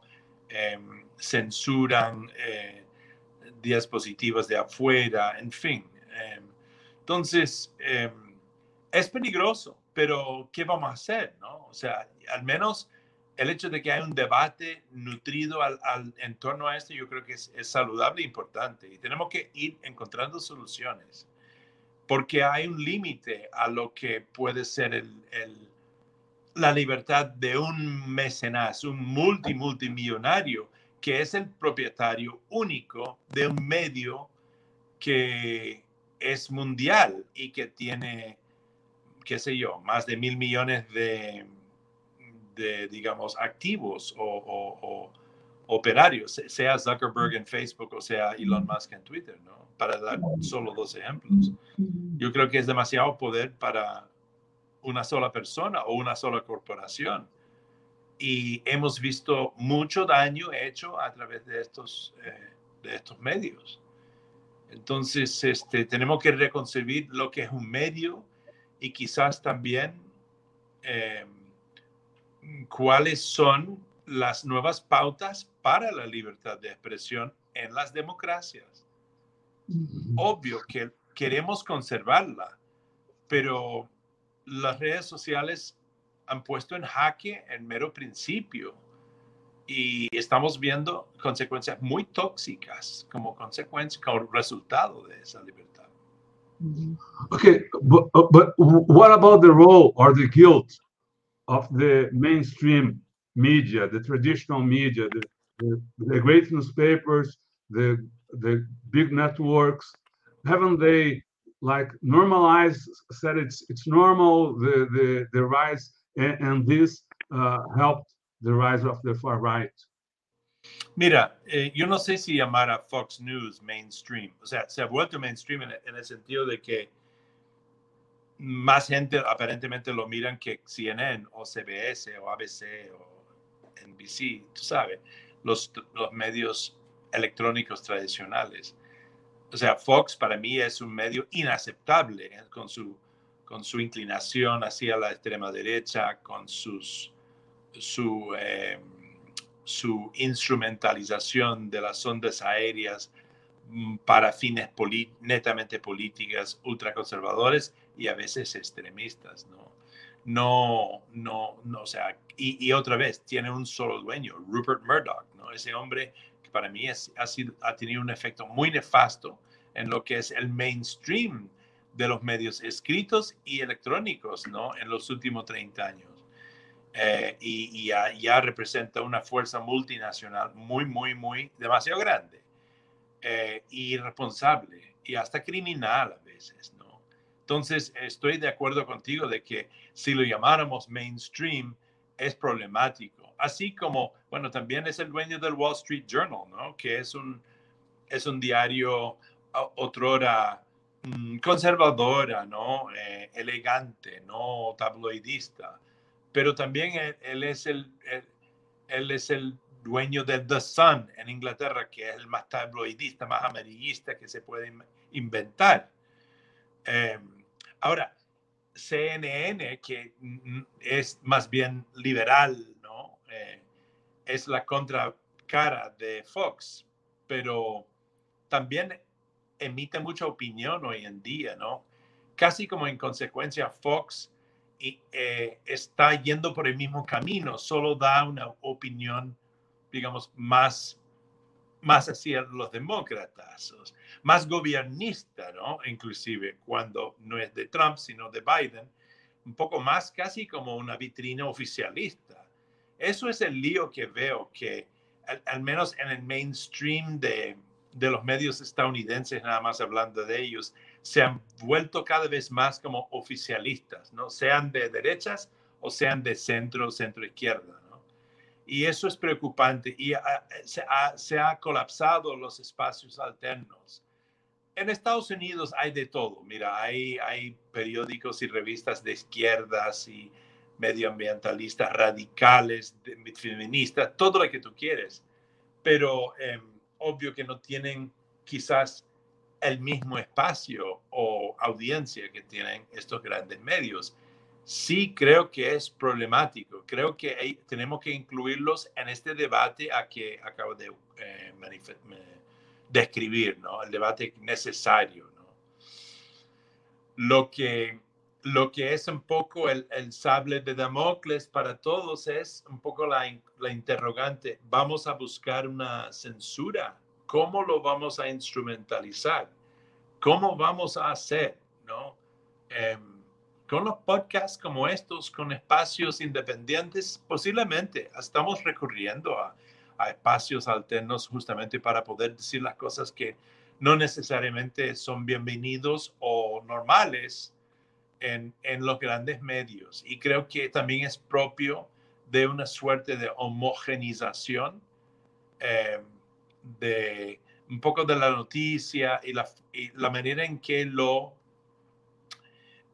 Speaker 3: em, censuran eh, dispositivos de afuera, en fin. Em, entonces, em, es peligroso, pero ¿qué vamos a hacer? No? O sea, al menos el hecho de que hay un debate nutrido al, en torno a esto, yo creo que es, saludable e importante. Y tenemos que ir encontrando soluciones, porque hay un límite a lo que puede ser el, la libertad de un mecenas, un multi multimillonario, que es el propietario único de un medio que es mundial y que tiene, qué sé yo, más de mil millones de, de digamos, activos o, operarios, sea Zuckerberg en Facebook o sea Elon Musk en Twitter, ¿no? Para dar solo dos ejemplos. Yo creo que es demasiado poder para una sola persona o una sola corporación. Y hemos visto mucho daño hecho a través de estos, eh, de estos medios. Entonces, este, tenemos que reconcebir lo que es un medio y quizás también eh, cuáles son las nuevas pautas para la libertad de expresión en las democracias. Obvio que queremos conservarla, pero las redes sociales han puesto en jaque el mero principio y estamos viendo consecuencias muy tóxicas como consecuencia, como resultado de esa libertad.
Speaker 1: Okay, but, but what about the role or the guilt of the mainstream media, the traditional media, the, great newspapers, the big networks? Haven't they like normalized, said it's it's normal the the the rise, and, and this uh, helped the rise of the far right?
Speaker 3: Mira, eh, yo no sé si llamar a Fox News mainstream. O sea, se ha vuelto mainstream en, en el sentido de que más gente aparentemente lo miran que CNN o CBS o ABC o NBC, tú sabes, los, los medios electrónicos tradicionales. O sea, Fox para mí es un medio inaceptable ¿eh? con, su, con su inclinación hacia la extrema derecha, con sus, su, eh, su instrumentalización de las ondas aéreas mm, para fines netamente políticas ultraconservadores y a veces extremistas, ¿no? No, no, no, o sea, y, y otra vez, tiene un solo dueño, Rupert Murdoch, ¿no? Ese hombre para mí ha, tenido un efecto muy nefasto en lo que es el mainstream de los medios escritos y electrónicos, ¿no? En los últimos 30 años. Eh, y, ya, representa una fuerza multinacional muy, muy, muy, demasiado grande, eh, irresponsable y hasta criminal a veces, ¿no? Entonces, estoy de acuerdo contigo de que si lo llamáramos mainstream, es problemático. Así como, bueno, también es el dueño del Wall Street Journal, ¿no? Que es un, es un diario otrora mm, conservadora, ¿no? Eh, elegante, no tabloidista. Pero también él, es el, él, es el dueño del The Sun en Inglaterra, que es el más tabloidista, más amarillista que se puede inventar. Em, ahora, CNN, que es más bien liberal. Eh, es la contracara de Fox, pero también emite mucha opinión hoy en día, ¿no? Casi como en consecuencia Fox y, eh, está yendo por el mismo camino, solo da una opinión, digamos, más, más hacia los demócratas más gobernista, ¿no? Inclusive cuando no es de Trump, sino de Biden, un poco más casi como una vitrina oficialista. Eso es el lío que veo, que al, menos en el mainstream de, los medios estadounidenses, nada más hablando de ellos, se han vuelto cada vez más como oficialistas, ¿no? Sean de derechas o sean de centro, centro izquierda. Y eso es preocupante y se, ha, se ha colapsado los espacios alternos en Estados Unidos hay de todo. Mira, hay, hay periódicos y revistas de izquierdas y medioambientalistas radicales, feministas, todo lo que tú quieres. Pero em, obvio que no tienen quizás el mismo espacio o audiencia que tienen estos grandes medios. Sí creo que es problemático. Creo que tenemos que incluirlos en este debate a que acabo de eh, describir, ¿no? El debate necesario, ¿no? Lo que lo que es un poco el, sable de Damocles para todos es un poco la, interrogante. ¿Vamos a buscar una censura? ¿Cómo lo vamos a instrumentalizar? ¿Cómo vamos a hacer? ¿no? Em, con los podcasts como estos, con espacios independientes, posiblemente estamos recurriendo a, a espacios alternos justamente para poder decir las cosas que no necesariamente son bienvenidos o normales en, en, los grandes medios. Y creo que también es propio de una suerte de homogenización eh, de un poco de la noticia y la, y la manera en que lo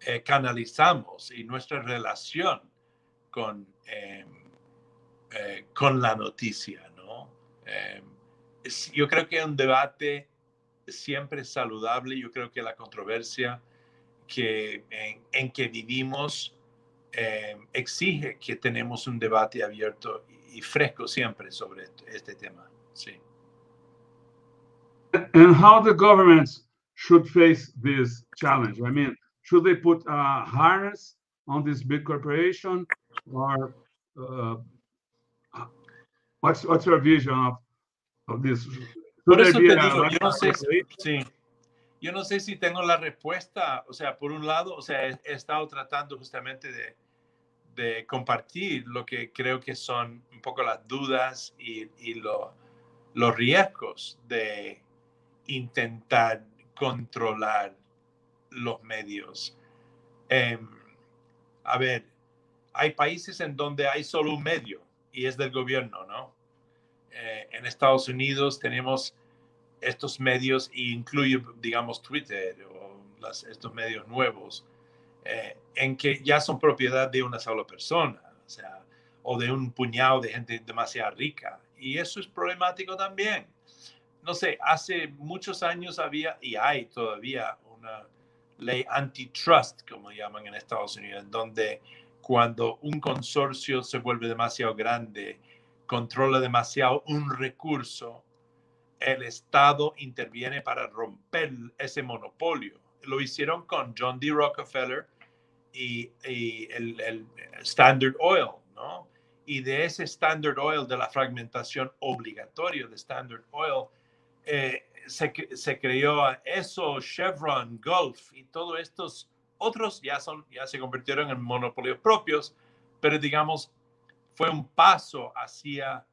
Speaker 3: eh, canalizamos y nuestra relación con, eh, con la noticia. ¿no? yo creo que un debate siempre saludable. Yo creo que la controversia que, en, que vivimos eh, exige que tenemos un debate abierto y, fresco siempre sobre este tema. Sí.
Speaker 1: And how the governments should face this challenge? I mean, should they put a harness on this big corporation, or uh, what's what's your vision of of this?
Speaker 3: Por eso te digo, yo no sé, sí, yo no sé si tengo la respuesta, o sea, por un lado, o sea, he, estado tratando justamente de, de, compartir lo que creo que son un poco las dudas y, y los riesgos de intentar controlar los medios. Em, a ver, hay países en donde hay solo un medio y es del gobierno, ¿no? Eh, en Estados Unidos tenemos estos medios, e incluye, digamos, Twitter o estos medios nuevos, eh, en que ya son propiedad de una sola persona, o sea, o de un puñado de gente demasiado rica. Y eso es problemático también. No sé, hace muchos años había, y hay todavía, una ley antitrust, como llaman en Estados Unidos, donde cuando un consorcio se vuelve demasiado grande, controla demasiado un recurso, el Estado interviene para romper ese monopolio. Lo hicieron con John D. Rockefeller y, el, Standard Oil, ¿no? Y de ese Standard Oil, de la fragmentación obligatoria de Standard Oil, eh, se, se, creó eso, Chevron, Gulf y todos estos otros ya, son, ya se convirtieron en monopolios propios, pero digamos, fue un paso hacia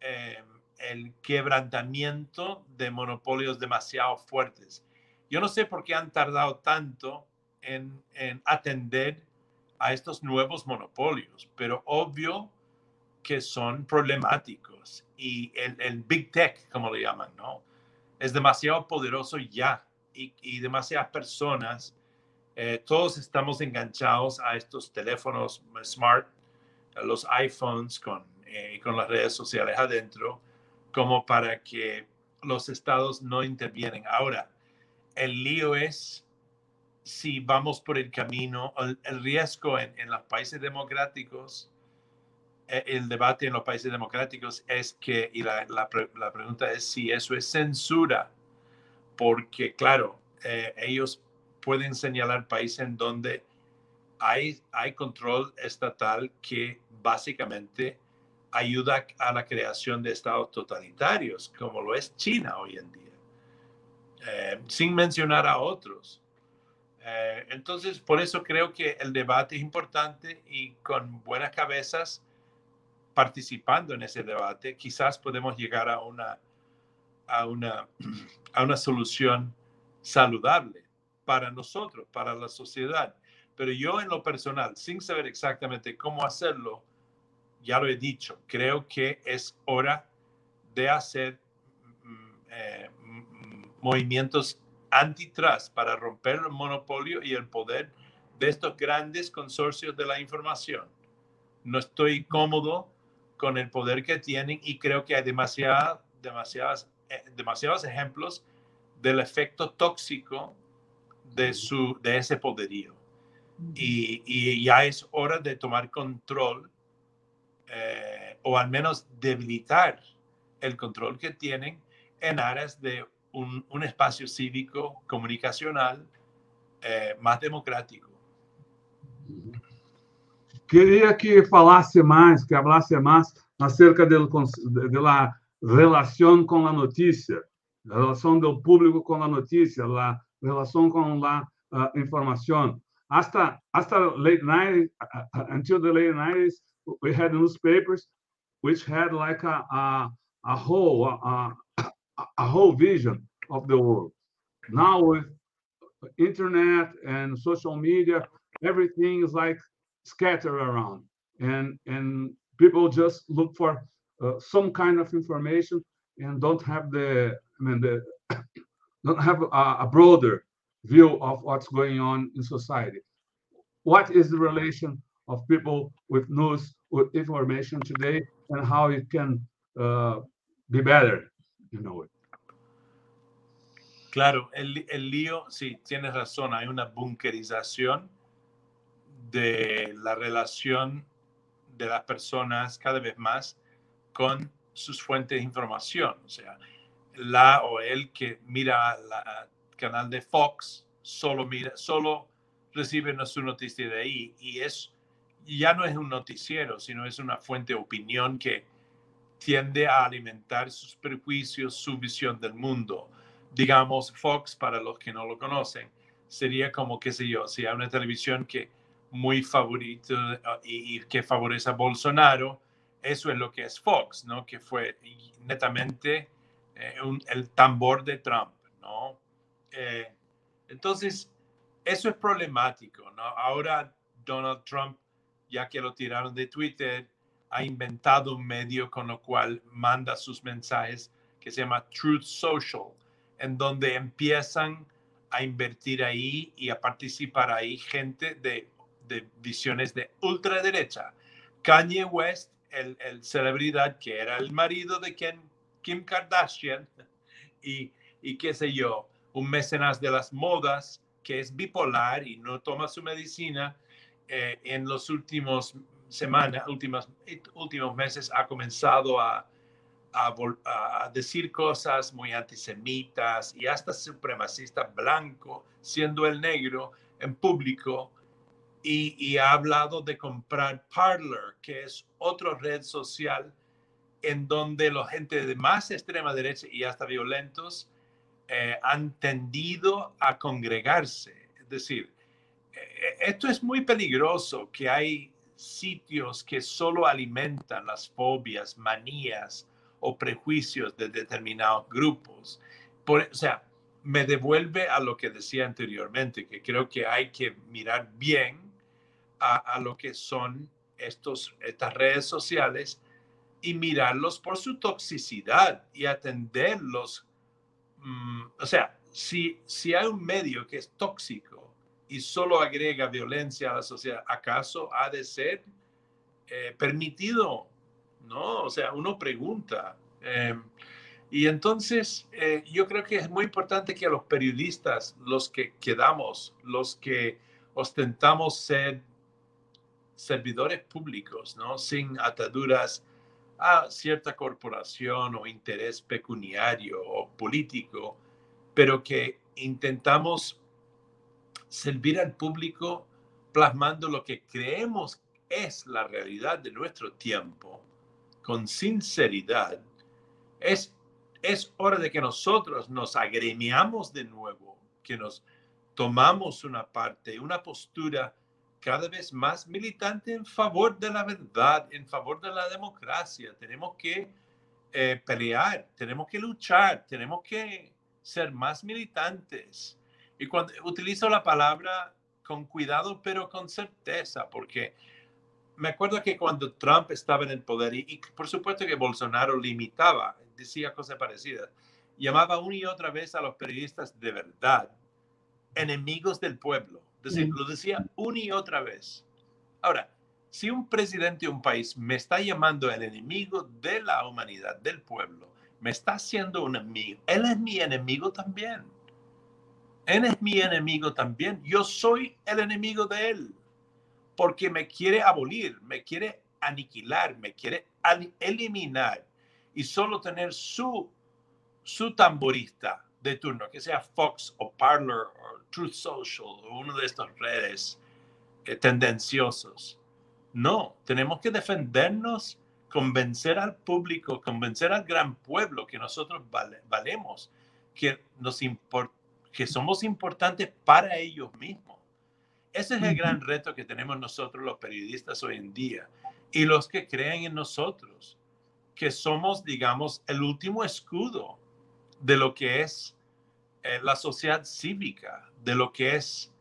Speaker 3: eh, el quebrantamiento de monopolios demasiado fuertes. Yo no sé por qué han tardado tanto en, atender a estos nuevos monopolios, pero obvio que son problemáticos y el, Big Tech, como le llaman, ¿no? Es demasiado poderoso ya y, demasiadas personas, eh, todos estamos enganchados a estos teléfonos smart los iPhones con, eh, con las redes sociales adentro, como para que los estados no intervienen. Ahora, el lío es si vamos por el camino, el, riesgo en, en, los países democráticos, eh, el debate en los países democráticos es que, y la, la, la pregunta es si eso es censura, porque claro, eh, ellos pueden señalar países en donde hay, hay control estatal que básicamente ayuda a la creación de estados totalitarios, como lo es China hoy en día, eh, sin mencionar a otros. Eh, entonces, por eso creo que el debate es importante y con buenas cabezas participando en ese debate, quizás podemos llegar a una, a una, <clears throat> a una solución saludable para nosotros, para la sociedad. Pero yo en lo personal, sin saber exactamente cómo hacerlo, ya lo he dicho, creo que es hora de hacer mm, eh, mm, movimientos antitrust para romper el monopolio y el poder de estos grandes consorcios de la información. No estoy cómodo con el poder que tienen y creo que hay demasiadas, demasiadas, eh, demasiados ejemplos del efecto tóxico de, su, de ese poderío y, ya es hora de tomar control eh, o al menos debilitar el control que tienen en áreas de un, espacio cívico comunicacional eh, democrático.
Speaker 1: Queria que falasse mais, que falasse mais acerca da relação com a notícia, a relação do público com a notícia, a relação com a uh, informação. Hasta hasta late night, uh, until the late 90s, we had newspapers which had like a a, a whole a, a whole vision of the world. Now with internet and social media, everything is like scattered around, and and people just look for uh, some kind of information and don't have the I mean the <coughs> don't have a, a broader view of what's going on in society. What is the relation of people with news, with information today, and how it can uh, be better, you know it.
Speaker 3: Claro, el, el lío, sí, tienes razón, hay una bunkerización de la relación de las personas cada vez más con sus fuentes de información. O sea, la o el que mira el canal de Fox solo mira, solo recibe su noticia de ahí y es ya no es un noticiero, sino es una fuente de opinión que tiende a alimentar sus prejuicios, su visión del mundo. Digamos, Fox, para los que no lo conocen, sería como, qué sé yo, si hay una televisión que muy favorito y, que favorece a Bolsonaro, eso es lo que es Fox, ¿no? Que fue netamente eh, el tambor de Trump, ¿no? Eh, entonces, eso es problemático, ¿no? Ahora Donald Trump, ya que lo tiraron de Twitter, ha inventado un medio con lo cual manda sus mensajes que se llama Truth Social, en donde empiezan a invertir ahí y a participar ahí gente de, de visiones de ultraderecha. Kanye West, el, el, celebridad que era el marido de Kim, Kim Kardashian y, y qué sé yo, un mecenas de las modas que es bipolar y no toma su medicina, eh, en los últimos semanas, últimos, últimos meses ha comenzado a, decir cosas muy antisemitas y hasta supremacista blanco, siendo el negro en público, y, ha hablado de comprar Parler, que es otra red social en donde la gente de más extrema derecha y hasta violentos eh, han tendido a congregarse. Es decir, esto es muy peligroso, que hay sitios que solo alimentan las fobias, manías o prejuicios de determinados grupos. Por, o sea, me devuelve a lo que decía anteriormente, que creo que hay que mirar bien a, lo que son estos, estas redes sociales y mirarlos por su toxicidad y atenderlos. Mm, o sea, si, si hay un medio que es tóxico y solo agrega violencia a la sociedad, ¿acaso ha de ser eh, permitido? ¿No? O sea, uno pregunta. Em, y entonces eh, yo creo que es muy importante que a los periodistas, los que quedamos, los que ostentamos ser servidores públicos, ¿no? Sin ataduras a cierta corporación o interés pecuniario o político, pero que intentamos servir al público plasmando lo que creemos es la realidad de nuestro tiempo, con sinceridad, es, es hora de que nosotros nos agremiamos de nuevo, que nos tomamos una parte, una postura cada vez más militante en favor de la verdad, en favor de la democracia. Tenemos que eh, pelear, tenemos que luchar, tenemos que ser más militantes. Y cuando utilizo la palabra con cuidado, pero con certeza, porque me acuerdo que cuando Trump estaba en el poder, y, por supuesto que Bolsonaro limitaba, decía cosas parecidas, llamaba una y otra vez a los periodistas de verdad enemigos del pueblo. Es decir, lo decía una y otra vez. Ahora, si un presidente de un país me está llamando el enemigo de la humanidad, del pueblo, me está haciendo un enemigo, él es mi enemigo también. Él es mi enemigo también. Yo soy el enemigo de él. Porque me quiere abolir, me quiere aniquilar, me quiere eliminar. Y solo tener su, su tamborista de turno, que sea Fox o Parler o Truth Social o uno de estas redes, eh, tendenciosos. No, tenemos que defendernos, convencer al público, convencer al gran pueblo que nosotros valemos, que, nos que somos importantes para ellos mismos. Ese es el gran reto que tenemos nosotros los periodistas hoy en día y los que creen en nosotros, que somos, digamos, el último escudo de lo que es eh, la sociedad cívica, de lo que es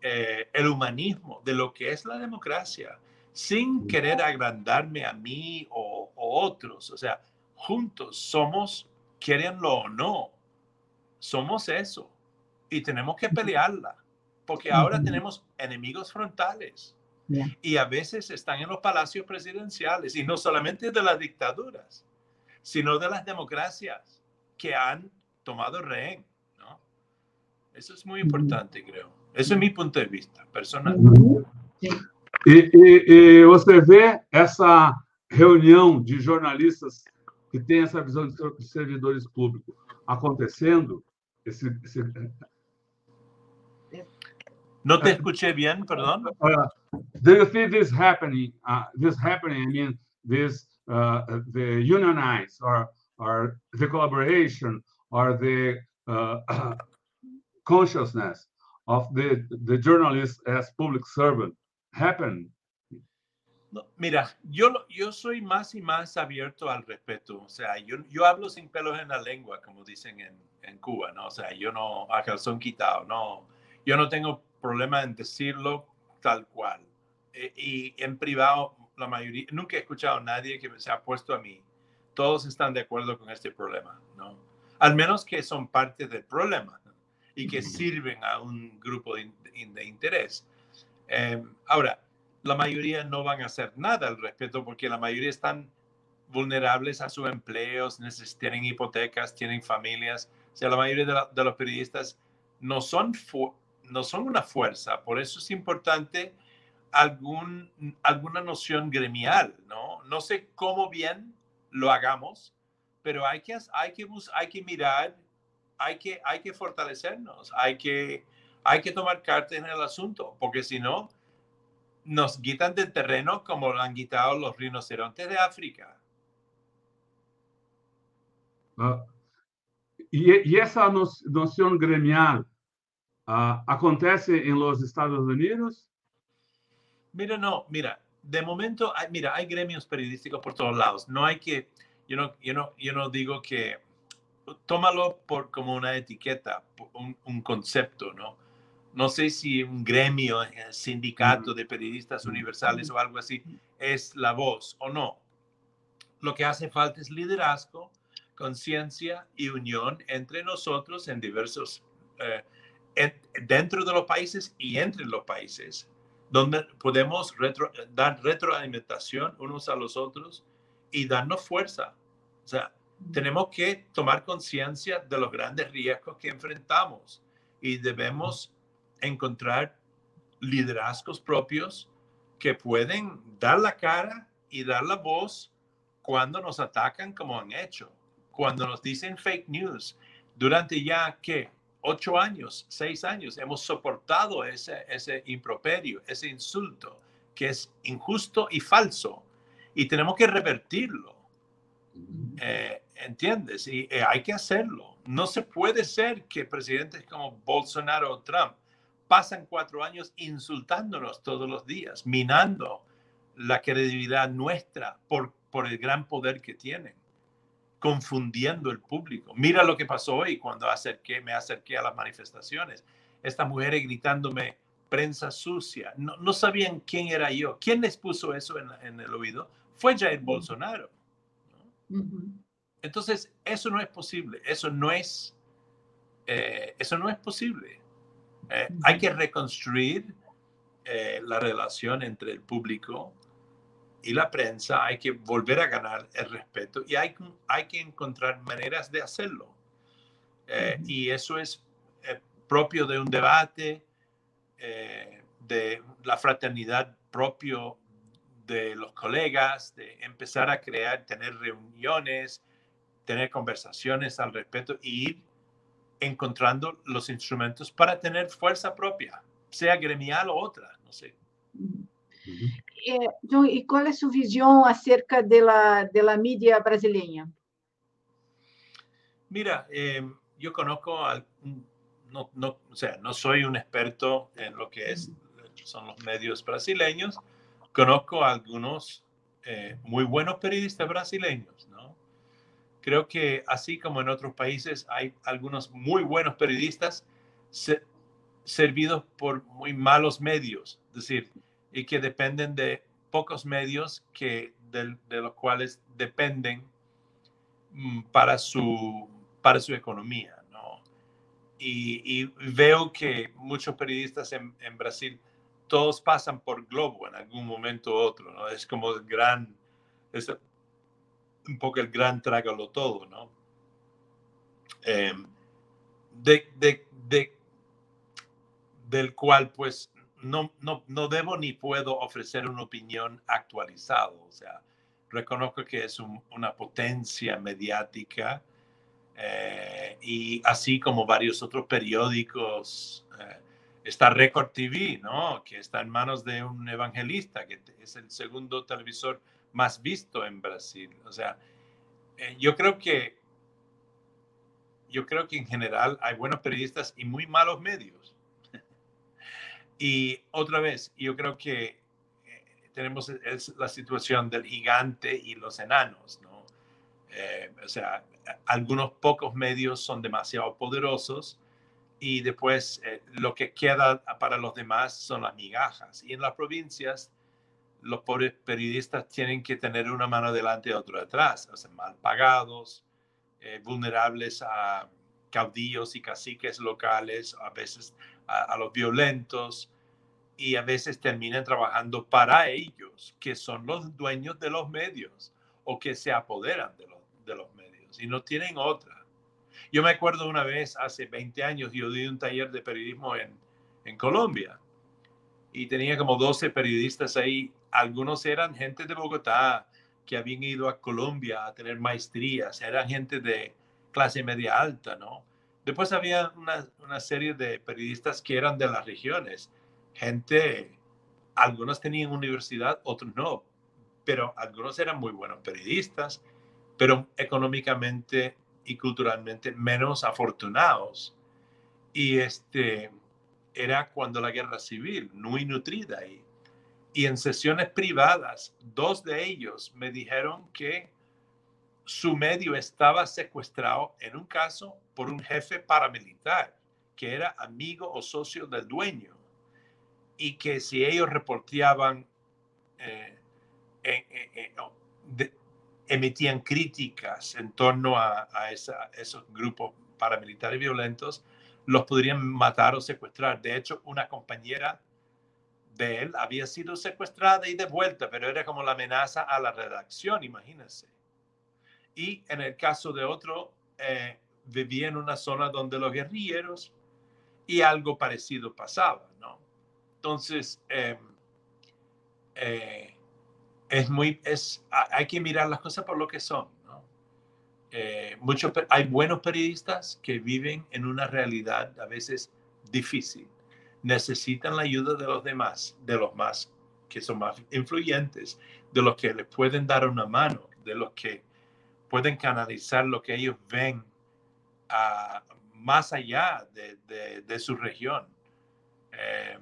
Speaker 3: eh, el humanismo, de lo que es la democracia, sin querer agrandarme a mí o, otros. O sea, juntos somos, quierenlo o no, somos eso. Y tenemos que pelearla, porque ahora tenemos enemigos frontales. Y a veces están en los palacios presidenciales, y no solamente de las dictaduras, sino de las democracias que han tomado rehén. ¿no? Eso es muy importante, creo. Esse é meu ponto de vista personal.
Speaker 1: E, e, e, você vê essa reunião de jornalistas que tem essa visão de servidores públicos acontecendo? Esse, esse...
Speaker 3: Não te escutei bem, perdão.
Speaker 1: Uh, do you see this happening? Uh, this happening? I mean, this uh, the unionize or or the collaboration or the uh, <clears throat> consciousness of the, the journalist as public servant happen?
Speaker 3: mira, yo, yo soy más y más abierto al respeto. O sea, yo, yo hablo sin pelos en la lengua, como dicen en, en Cuba, ¿no? O sea, yo no, a calzón quitado, no. Yo no tengo problema en decirlo tal cual. E, y en privado, la mayoría, nunca he escuchado a nadie que se ha puesto a mí. Todos están de acuerdo con este problema, ¿no? Al menos que son parte del problema y que sirven a un grupo de, interés. Em, ahora, la mayoría no van a hacer nada al respecto porque la mayoría están vulnerables a sus empleos, tienen hipotecas, tienen familias. O sea, la mayoría de, los periodistas no son, no son una fuerza. Por eso es importante algún, alguna noción gremial, ¿no? No sé cómo bien lo hagamos, pero hay que, hay que, hay que mirar hay que, hay que fortalecernos, hay que, hay que tomar cartas en el asunto, porque si no, nos quitan del terreno como lo han quitado los rinocerontes de África.
Speaker 1: Y, y, esa noción gremial uh, acontece en los Estados Unidos?
Speaker 3: Mira, no, mira, de momento, hay, mira, hay gremios periodísticos por todos lados. No hay que, yo no, yo no, yo no digo que tómalo por como una etiqueta, un, concepto, ¿no? No sé si un gremio, eh, sindicato de periodistas universales o algo así es la voz o no. Lo que hace falta es liderazgo, conciencia y unión entre nosotros en diversos, eh, dentro de los países y entre los países, donde podemos dar retroalimentación unos a los otros y darnos fuerza. O sea, tenemos que tomar conciencia de los grandes riesgos que enfrentamos y debemos encontrar liderazgos propios que pueden dar la cara y dar la voz cuando nos atacan como han hecho, cuando nos dicen fake news. Durante ya que ocho años, seis años, hemos soportado ese, ese improperio, ese insulto que es injusto y falso y tenemos que revertirlo. Eh, ¿Entiendes? Y eh, hay que hacerlo. No se puede ser que presidentes como Bolsonaro o Trump pasan cuatro años insultándonos todos los días, minando la credibilidad nuestra por, por el gran poder que tienen, confundiendo el público. Mira lo que pasó hoy cuando acerqué, me acerqué a las manifestaciones. Estas mujeres gritándome prensa sucia. No, no sabían quién era yo. ¿Quién les puso eso en, en el oído? Fue Jair Bolsonaro. Entonces, eso no es posible, eso no es, eh, eso no es posible. Eh, hay que reconstruir eh, la relación entre el público y la prensa, hay que volver a ganar el respeto y hay, hay que encontrar maneras de hacerlo. Y eso es propio de un debate, de la fraternidad propio de los colegas, de empezar a crear, tener reuniones, tener conversaciones al respecto y ir encontrando los instrumentos para tener fuerza propia, sea gremial o otra, no sé.
Speaker 2: Eh, John, ¿y cuál es su visión acerca de la, de la media brasileña?
Speaker 3: Mira, eh, yo conozco, al, no, no, o sea, no soy un experto en lo que es, son los medios brasileños, conozco algunos eh, muy buenos periodistas brasileños, ¿no? Creo que así como en otros países hay algunos muy buenos periodistas servidos por muy malos medios, es decir, y que dependen de pocos medios que de, los cuales dependen mm, para su, para su economía. ¿no? Y, veo que muchos periodistas en, en, Brasil, todos pasan por Globo en algún momento u otro. ¿no? Es como el gran, es un poco el gran trágalo todo. ¿no? Em, de, de, de, del cual pues no, no, no debo ni puedo ofrecer una opinión actualizada. O sea, reconozco que es una potencia mediática eh, y así como varios otros periódicos. Eh, está Record TV, ¿no? Que está en manos de un evangelista, que es el segundo televisor más visto en Brasil. O sea, eh, yo creo que yo creo que en general hay buenos periodistas y muy malos medios. Y otra vez, yo creo que eh, tenemos es la situación del gigante y los enanos, ¿no? Eh, o sea, algunos pocos medios son demasiado poderosos y después eh, lo que queda para los demás son las migajas. Y en las provincias, los pobres periodistas tienen que tener una mano adelante y otra atrás, o sea, mal pagados, vulnerables a caudillos y caciques locales, a veces a, los violentos, y a veces terminan trabajando para ellos, que son los dueños de los medios o que se apoderan de los, de los medios y no tienen otra. Yo me acuerdo una vez, hace 20 años, yo di un taller de periodismo en, en Colombia y tenía como 12 periodistas ahí. Algunos eran gente de Bogotá que habían ido a Colombia a tener maestrías, eran gente de clase media alta, ¿no? Después había una, serie de periodistas que eran de las regiones gente, algunos tenían universidad, otros no, pero algunos eran muy buenos periodistas, pero económicamente y culturalmente menos afortunados. Y este era cuando la guerra civil, muy nutrida. Y, y en sesiones privadas, dos de ellos me dijeron que su medio estaba secuestrado en un caso por un jefe paramilitar que era amigo o socio del dueño y que si ellos reporteaban, eh, emitían críticas en torno a, esos grupos paramilitares violentos, los podrían matar o secuestrar. De hecho, una compañera de él había sido secuestrada y devuelta, pero era como la amenaza a la redacción, imagínense. Y en el caso de otro, eh, vivía en una zona donde los guerrilleros y algo parecido pasaba, ¿no? Entonces, em, eh, es muy, es, hay que mirar las cosas por lo que son. ¿no? Eh, hay buenos periodistas que viven en una realidad a veces difícil. Necesitan la ayuda de los demás, de los más que son más influyentes, de los que les pueden dar una mano, de los que pueden canalizar lo que ellos ven más allá de, de, su región. Eh,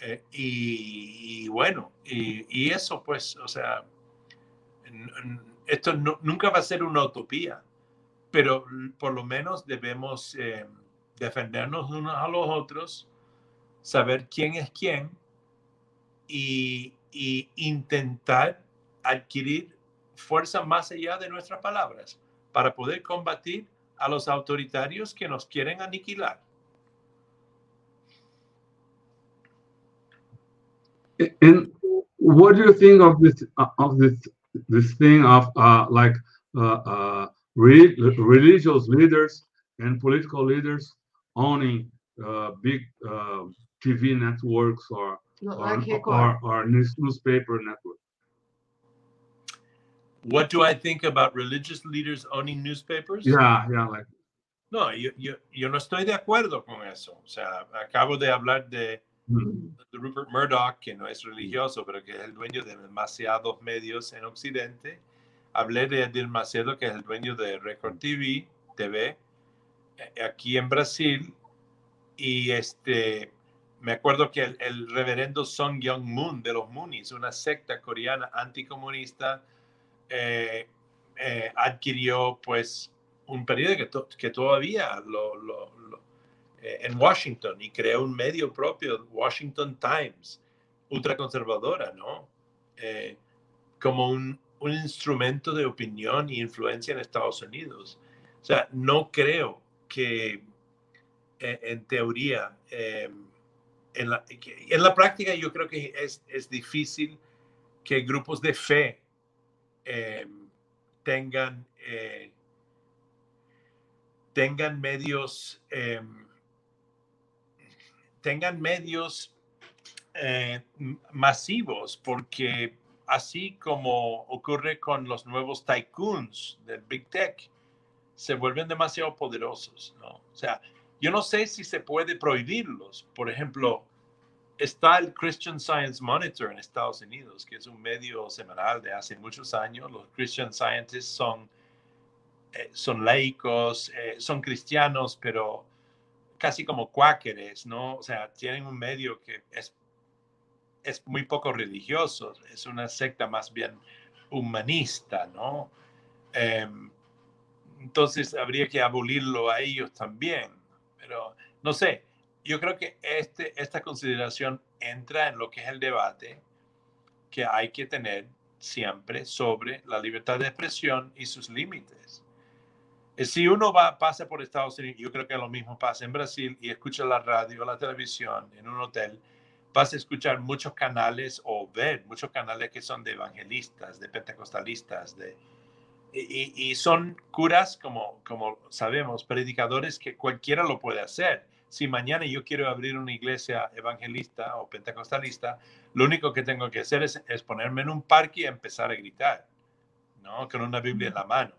Speaker 3: eh, y, bueno, y, eso pues, o sea, esto nunca va a ser una utopía, pero por lo menos debemos eh, defendernos unos a los otros, saber quién es quién y, y intentar adquirir fuerza más allá de nuestras palabras para poder combatir a los autoritarios que nos quieren aniquilar.
Speaker 1: And what do you think of this uh, of this this thing of uh, like uh, uh, re religious leaders and political leaders owning uh, big uh, TV networks or or, or, or news, newspaper networks?
Speaker 3: What do I think about religious leaders owning newspapers?
Speaker 1: Yeah, yeah, like.
Speaker 3: No, yo, yo, yo no estoy de acuerdo con eso. O sea, acabo de hablar de de Rupert Murdoch, que no es religioso, pero que es el dueño de demasiados medios en Occidente. Hablé de Edir Macedo, que es el dueño de Record TV, TV eh, aquí en Brasil. Y este, me acuerdo que el, reverendo Song Young Moon de los Moonies, una secta coreana anticomunista, eh, eh, adquirió pues un periódico que, todavía lo, eh, en Washington y creó un medio propio, Washington Times, ultraconservadora, ¿no? Como un, instrumento de opinión y influencia en Estados Unidos. O sea, no creo que en teoría, em, en, la, práctica yo creo que es difícil que grupos de fe em, tengan, tengan medios em, tengan medios eh, masivos, porque así como ocurre con los nuevos tycoons del Big Tech, se vuelven demasiado poderosos, ¿no? O sea, yo no sé si se puede prohibirlos. Por ejemplo, está el Christian Science Monitor en Estados Unidos, que es un medio semanal de hace muchos años. Los Christian Scientists son, eh, son laicos, eh, son cristianos, pero casi como cuáqueres, ¿no? O sea, tienen un medio que es, es muy poco religioso, es una secta más bien humanista, ¿no? Em, entonces habría que abolirlo a ellos también, pero no sé, yo creo que este, esta consideración entra en lo que es el debate que hay que tener siempre sobre la libertad de expresión y sus límites. Eh, si uno va, pasa por Estados Unidos, yo creo que lo mismo pasa en Brasil y escucha la radio, la televisión en un hotel, vas a escuchar muchos canales o ver muchos canales que son de evangelistas, de pentecostalistas, de, y, y, son curas, como, como sabemos, predicadores que cualquiera lo puede hacer. Si mañana yo quiero abrir una iglesia evangelista o pentecostalista, lo único que tengo que hacer es, es ponerme en un parque y empezar a gritar, ¿no? Con una Biblia en la mano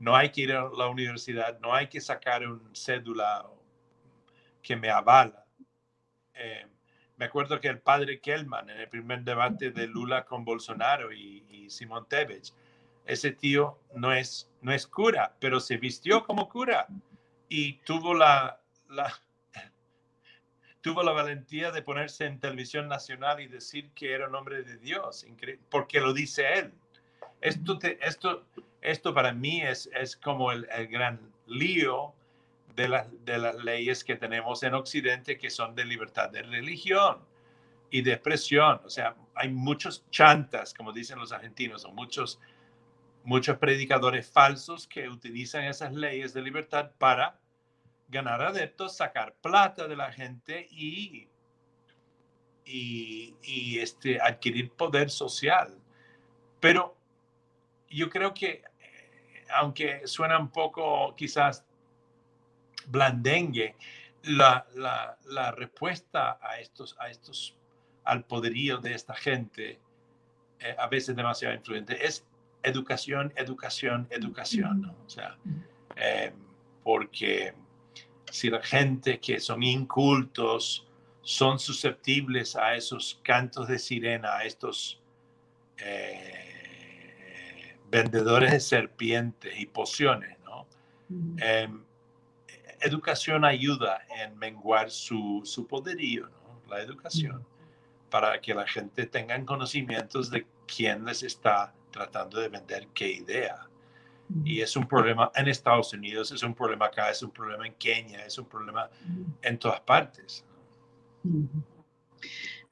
Speaker 3: no hay que ir a la universidad, no hay que sacar un cédula que me avala. Eh, me acuerdo que el padre Kellman, en el primer debate de Lula con Bolsonaro y, Simón Tevez, ese tío no es, no es cura, pero se vistió como cura y tuvo la, la, tuvo la valentía de ponerse en televisión nacional y decir que era un hombre de Dios, porque lo dice él. Esto, esto, esto para mí es, es como el, gran lío de, de las leyes que tenemos en Occidente que son de libertad de religión y de expresión. O sea, hay muchos chantas, como dicen los argentinos, o muchos, muchos predicadores falsos que utilizan esas leyes de libertad para ganar adeptos, sacar plata de la gente y, y, y este, adquirir poder social. Pero yo creo que aunque suena un poco quizás blandengue, la, la, respuesta a estos, a estos, al poderío de esta gente, eh, a veces demasiado influyente, es educación, educación, educación, ¿no? O sea, eh, porque si la gente que son incultos son susceptibles a esos cantos de sirena, a estos... Eh, vendedores de serpientes y pociones, ¿no? Em, educación ayuda en menguar su, su poderío, ¿no? La educación, para que la gente tenga conocimientos de quién les está tratando de vender qué idea. Y es un problema en Estados Unidos, es un problema acá, es un problema en Kenia, es un problema en todas partes.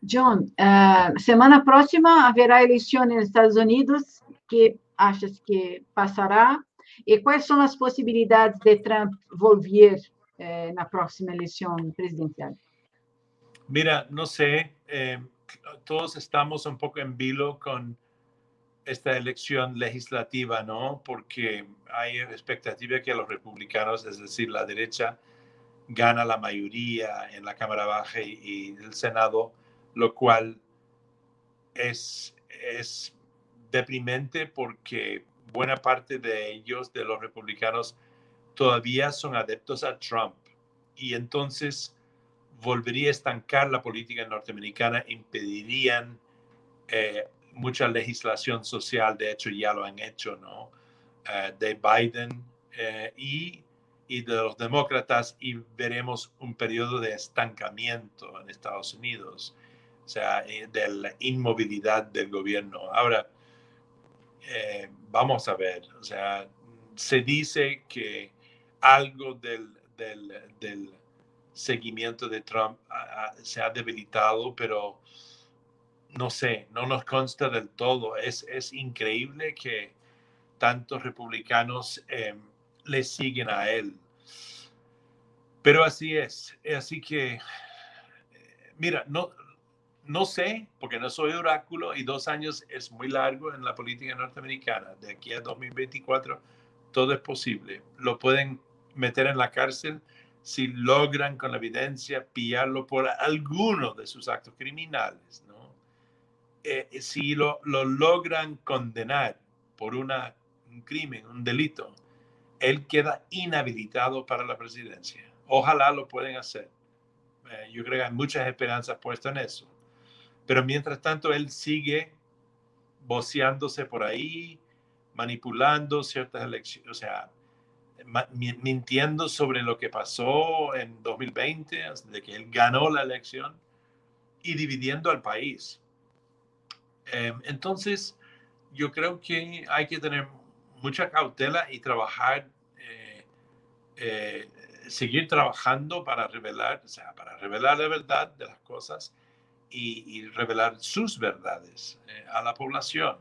Speaker 2: John, uh, semana próxima haverá eleição nos Estados Unidos que achas que passará? E quais são as possibilidades de Trump volver eh, na próxima eleição presidencial?
Speaker 3: Mira, no sé, eh, todos estamos un poco en vilo con esta elección legislativa, ¿no? Porque hay expectativa que los republicanos, es decir, la derecha, gana la mayoría en la Cámara Baja y, el Senado, lo cual es, es deprimente porque buena parte de ellos, de los republicanos, todavía son adeptos a Trump. Y entonces volvería a estancar la política norteamericana, impedirían eh, mucha legislación social, de hecho ya lo han hecho, ¿no? Eh, de Biden eh, y, y, de los demócratas y veremos un periodo de estancamiento en Estados Unidos, o sea, de la inmovilidad del gobierno. Ahora, vamos a ver, o sea, se dice que algo del, del seguimiento de Trump se ha debilitado, pero no sé, no nos consta del todo. Es, es increíble que tantos republicanos eh, le siguen a él. Pero así es. Así que, mira, no, no sé, porque no soy oráculo y dos años es muy largo en la política norteamericana. De aquí a 2024 todo es posible. Lo pueden meter en la cárcel si logran con la evidencia pillarlo por alguno de sus actos criminales. Eh, si lo, lo, logran condenar por una, un crimen, un delito, él queda inhabilitado para la presidencia. Ojalá lo pueden hacer. Eh, yo creo que hay muchas esperanzas puestas en eso. Pero mientras tanto, él sigue voceándose por ahí, manipulando ciertas elecciones, o sea, mintiendo sobre lo que pasó en 2020, de que él ganó la elección y dividiendo al país. Em, entonces, yo creo que hay que tener mucha cautela y trabajar, eh, eh, seguir trabajando para revelar, o sea, para revelar la verdad de las cosas y, revelar sus verdades eh, a la población.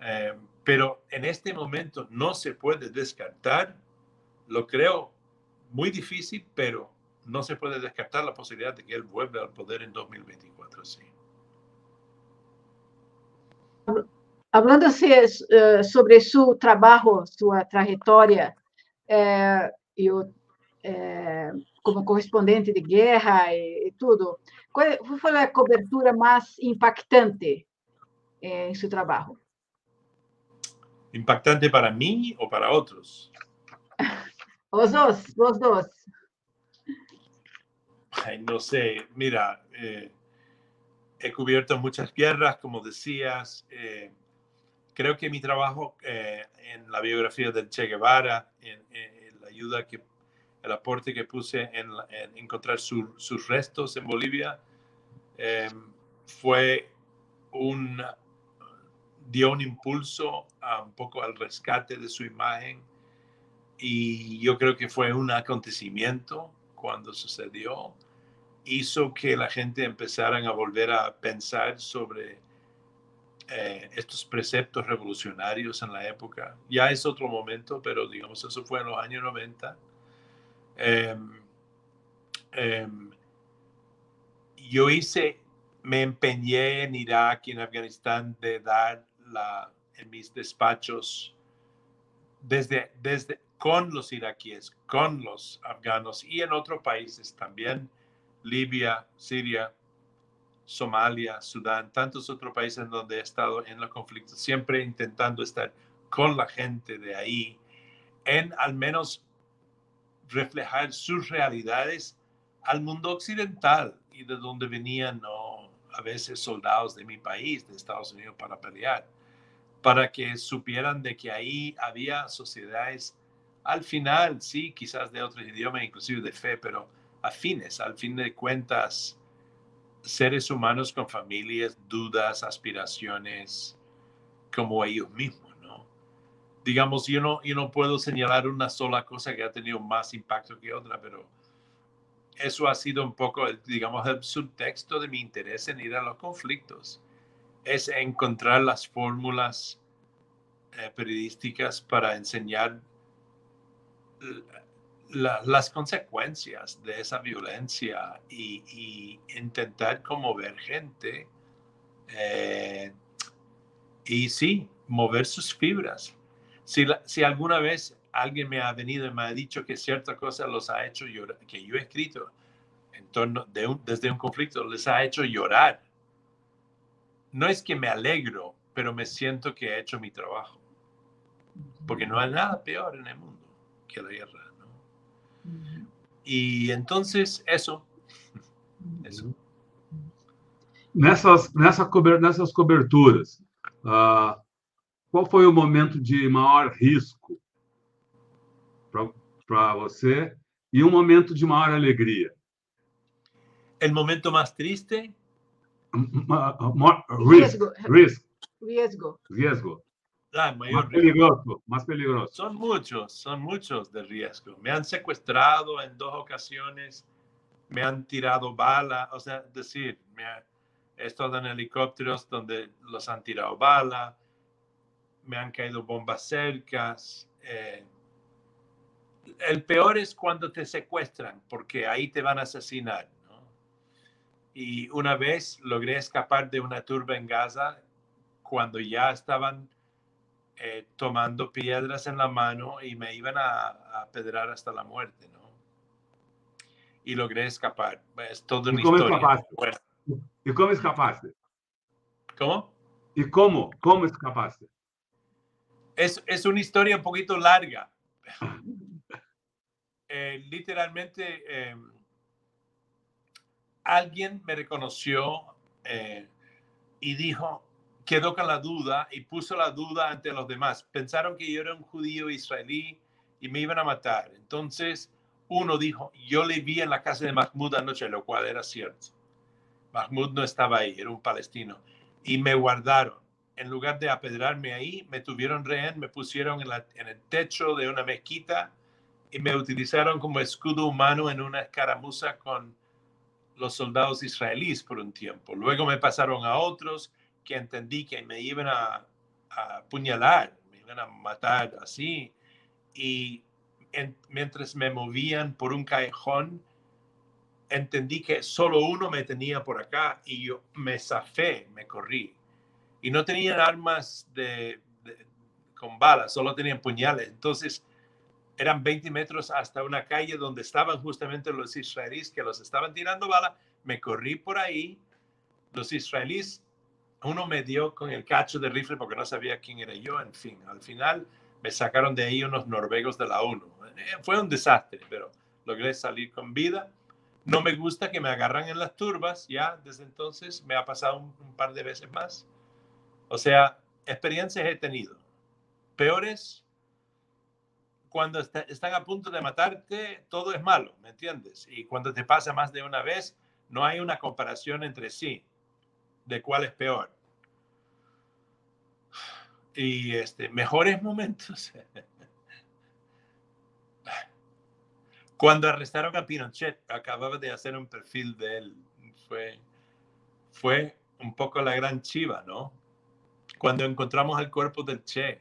Speaker 3: Em, pero en este momento no se puede descartar lo creo muy difícil, pero no se puede descartar la posibilidad de que él vuelva al poder en 2024, sí.
Speaker 2: Hablando uh, sobre su trabajo, su trayectoria, eh, eu, eh, como correspondente de guerra e, e tudo, qual foi a cobertura mais impactante eh, em seu trabalho?
Speaker 3: ¿Impactante para mí o para otros? <laughs>
Speaker 2: Los dos, los dos.
Speaker 3: Ay, no sé, mira, eh, he cubierto muchas guerras, como decías. Eh, creo que mi trabajo eh, en la biografía del Che Guevara, en, la ayuda que, el aporte que puse en, encontrar sus restos en Bolivia, fue un, dio un impulso a un poco al rescate de su imagen y yo creo que fue un acontecimiento cuando sucedió, hizo que la gente empezara a volver a pensar sobre eh, estos preceptos revolucionarios en la época. Ya es otro momento, pero digamos, eso fue en los años 90. Em, em, yo hice, me empeñé en Irak y en Afganistán de dar la, en mis despachos desde, desde, con los iraquíes, con los afganos y en otros países también, Libia, Siria, Somalia, Sudán, tantos otros países donde he estado en los conflictos, siempre intentando estar con la gente de ahí, en al menos reflejar sus realidades al mundo occidental y de donde venían ¿no? a veces soldados de mi país, de Estados Unidos, para pelear, para que supieran de que ahí había sociedades al final, sí, quizás de otros idiomas, inclusive de fe, pero afines, al fin de cuentas, seres humanos con familias, dudas, aspiraciones, como ellos mismos, ¿no? Digamos, yo no, yo no puedo señalar una sola cosa que ha tenido más impacto que otra, pero eso ha sido un poco, digamos, el subtexto de mi interés en ir a los conflictos. Es encontrar las fórmulas eh, periodísticas para enseñar las consecuencias de esa violencia y, intentar conmover gente eh, y sí, mover sus fibras. Si, alguna vez alguien me ha venido y me ha dicho que cierta cosa los ha hecho llorar, que yo he escrito en torno de desde un conflicto, les ha hecho llorar. No es que me alegro, pero me siento que he hecho mi trabajo. Porque no hay nada peor en el mundo que la guerra. Y entonces eso, Eso.
Speaker 1: Nessas, nessa cober, nessas coberturas, uh, qual foi o momento de maior risco para você e um momento de maior alegria?
Speaker 3: El momento más triste,
Speaker 1: Risk, risk,
Speaker 2: Riesgo.
Speaker 1: riesgo.
Speaker 3: Ah, mayor
Speaker 1: Más
Speaker 3: riesgo.
Speaker 1: peligroso, más peligroso.
Speaker 3: Son muchos, son muchos de riesgo. Me han secuestrado en dos ocasiones, me han tirado bala, o sea, decir, me ha- he estado en helicópteros donde los han tirado bala, me han caído bombas cercas. eh. el peor es cuando te secuestran, porque ahí te van a asesinar. ¿no? Y una vez logré escapar de una turba en Gaza cuando ya estaban eh, tomando piedras en la mano y me iban a, a apedrear hasta la muerte, ¿no? Y logré escapar. Es toda una
Speaker 1: ¿Y cómo
Speaker 3: historia.
Speaker 1: escapaste?
Speaker 3: Bueno,
Speaker 1: E como escapaste?
Speaker 3: ¿Cómo?
Speaker 1: E como? Como escapaste?
Speaker 3: Es, es una historia un poquito larga. <laughs> Eh, literalmente, eh, alguien me reconoció eh, y dijo, quedó con la duda y puso la duda ante los demás. Pensaron que yo era un judío israelí y me iban a matar. Entonces, uno dijo, yo le vi en la casa de Mahmoud anoche, lo cual era cierto. Mahmoud no estaba ahí, era un palestino. Y me guardaron. En lugar de apedrarme ahí, me tuvieron rehén, me pusieron en, en el techo de una mezquita y me utilizaron como escudo humano en una escaramuza con los soldados israelíes por un tiempo. Luego me pasaron a otros que entendí que me iban a, apuñalar, me iban a matar así. Y en- mientras me movían por un callejón, entendí que solo uno me tenía por acá y yo me zafé, me corrí. Y no tenían armas de- con balas, solo tenían puñales. Entonces eran 20 metros hasta una calle donde estaban justamente los israelíes que los estaban tirando balas. Me corrí por ahí. Los israelíes, uno me dio con el cacho de rifle porque no sabía quién era yo. En fin, al final me sacaron de ahí unos noruegos de la ONU. Eh, Fue un desastre, pero logré salir con vida. No me gusta que me agarran en las turbas, ya desde entonces me ha pasado un, par de veces más. O sea, experiencias he tenido. Peores, cuando está- están a punto de matarte, todo es malo, ¿me entiendes? Y cuando te pasa más de una vez, no hay una comparación entre sí de cuál es peor. Y este, mejores momentos. <laughs> Cuando arrestaron a Pinochet, acababa de hacer un perfil de él. Fue, fue un poco la gran chiva, ¿no? Cuando encontramos el cuerpo del Che.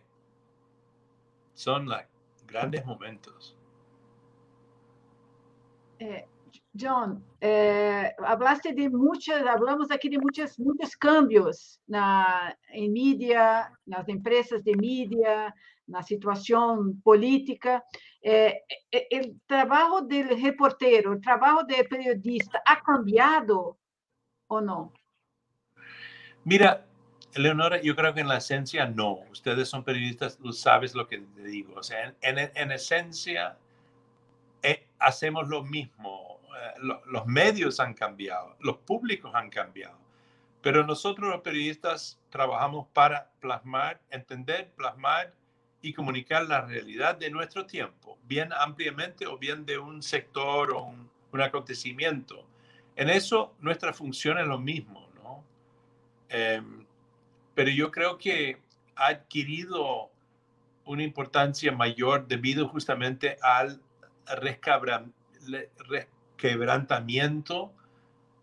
Speaker 3: Son like, grandes momentos.
Speaker 2: Eh, John, eh, hablaste de muchas, hablamos aqui de muitos, muitos cambios na, em mídia, nas empresas de mídia, na situação política. Eh, eh, o trabalho do reporteiro, o trabalho do periodista ha cambiado ou não?
Speaker 3: Mira, Leonora, yo creo que en la esencia no. Ustedes son periodistas, sabes lo que te digo. O sea, en, en- en esencia eh, hacemos lo mismo. Eh, lo- los medios han cambiado, los públicos han cambiado. Pero nosotros los periodistas trabajamos para plasmar, entender, plasmar y comunicar la realidad de nuestro tiempo, bien ampliamente o bien de un sector o un, un acontecimiento. En eso nuestra función es lo mismo, ¿no? Em, pero yo creo que ha adquirido una importancia mayor debido justamente al rescabra- resquebrantamiento,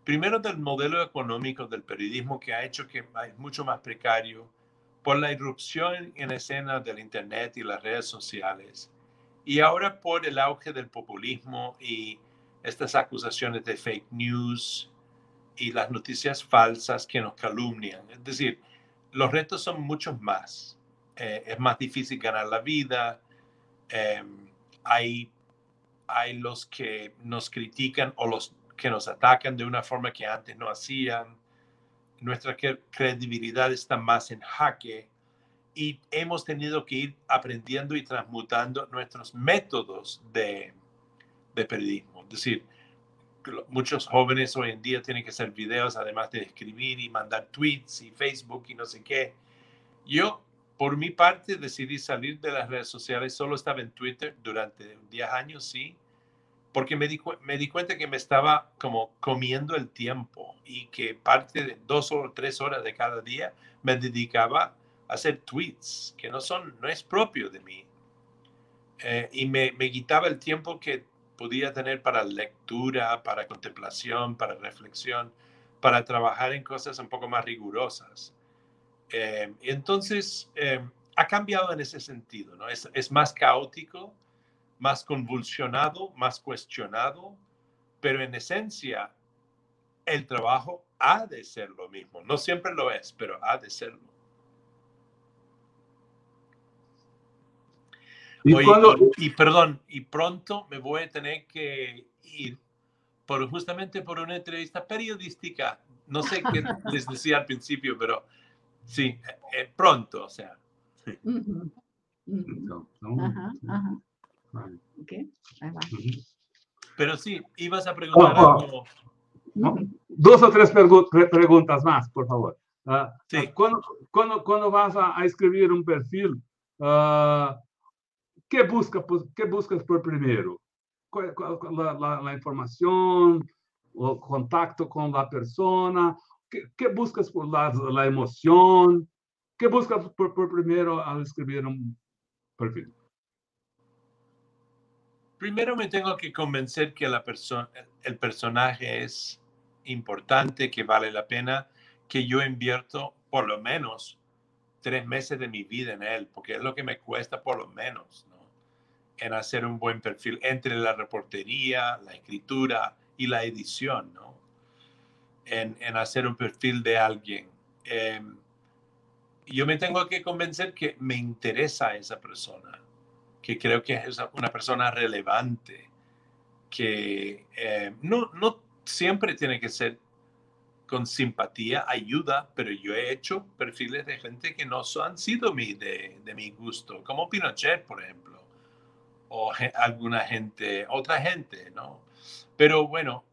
Speaker 3: primero del modelo económico del periodismo que ha hecho que es mucho más precario por la irrupción en escena del Internet y las redes sociales, y ahora por el auge del populismo y estas acusaciones de fake news y las noticias falsas que nos calumnian. Es decir, los retos son muchos más. Eh, es más difícil ganar la vida. eh, hay, hay los que nos critican o los que nos atacan de una forma que antes no hacían. Nuestra cre- credibilidad está más en jaque y hemos tenido que ir aprendiendo y transmutando nuestros métodos de, de periodismo. Es decir, muchos jóvenes hoy en día tienen que hacer videos, además de escribir y mandar tweets y Facebook y no sé qué. Yo, por mi parte, decidí salir de las redes sociales. Solo estaba en Twitter durante 10 años, sí, porque me di, me di cuenta que me estaba como comiendo el tiempo y que parte de dos o tres horas de cada día me dedicaba a hacer tweets que no son, no es propio de mí. Eh, y me, me quitaba el tiempo que podía tener para lectura, para contemplación, para reflexión, para trabajar en cosas un poco más rigurosas. Eh, entonces, eh, ha cambiado en ese sentido, ¿no? Es, es, más caótico, más convulsionado, más cuestionado, pero en esencia, el trabajo ha de ser lo mismo. No siempre lo es, pero ha de serlo. Y, y, perdón, y pronto me voy a tener que ir por, justamente por una entrevista periodística. No sé qué <laughs> les decía al principio, pero sí, eh, pronto, o sea. Sí. Pero sí, ibas a preguntar oh, oh. algo.
Speaker 1: Dos o tres preguntas más, por favor. Uh, sí. ¿cuándo, cuándo, cuándo, vas a, a escribir un perfil? Uh, ¿Qué, busca, pues, ¿Qué buscas por primero? ¿Cuál, cuál, la, la, la, información, o contacto con la persona? ¿Qué, qué buscas por la, la, emoción? ¿Qué buscas por, por primero al escribir un perfil?
Speaker 3: Primero me tengo que convencer que la persona, el personaje es importante, que vale la pena, que yo invierto por lo menos tres meses de mi vida en él, porque es lo que me cuesta por lo menos en hacer un buen perfil entre la reportería, la escritura y la edición, ¿no? En, en hacer un perfil de alguien. Eh, yo me tengo que convencer que me interesa esa persona, que creo que es una persona relevante, que eh, no, no siempre tiene que ser con simpatía, ayuda, pero yo he hecho perfiles de gente que no han sido mi, de, de mi gusto, como Pinochet, por ejemplo o alguna gente, otra gente, ¿no? Pero bueno,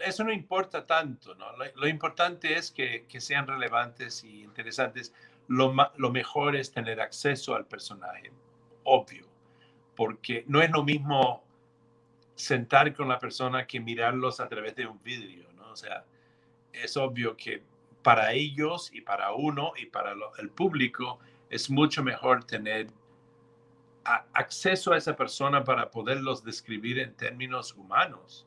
Speaker 3: eso no importa tanto, ¿no? Lo, importante es que, sean relevantes y interesantes. Lo, lo mejor es tener acceso al personaje, obvio, porque no es lo mismo sentar con la persona que mirarlos a través de un vidrio, ¿no? O sea, es obvio que para ellos y para uno y para el público es mucho mejor tener acceso a esa persona para poderlos describir en términos humanos.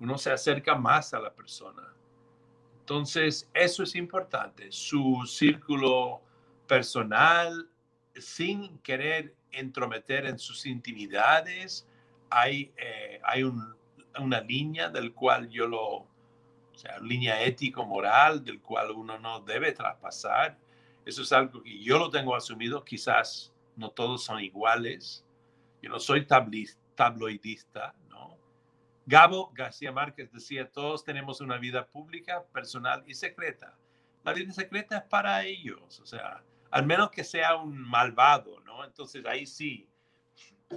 Speaker 3: Uno se acerca más a la persona. Entonces, eso es importante. Su círculo personal, sin querer entrometer en sus intimidades, hay, eh, hay una línea del cual yo lo, o sea, línea ético-moral del cual uno no debe traspasar. Eso es algo que yo lo tengo asumido, quizás no todos son iguales. Yo no soy tabloidista. Gabo García Márquez decía, todos tenemos una vida pública, personal y secreta. La vida secreta es para ellos, o sea, al menos que sea un malvado, ¿no? Entonces ahí sí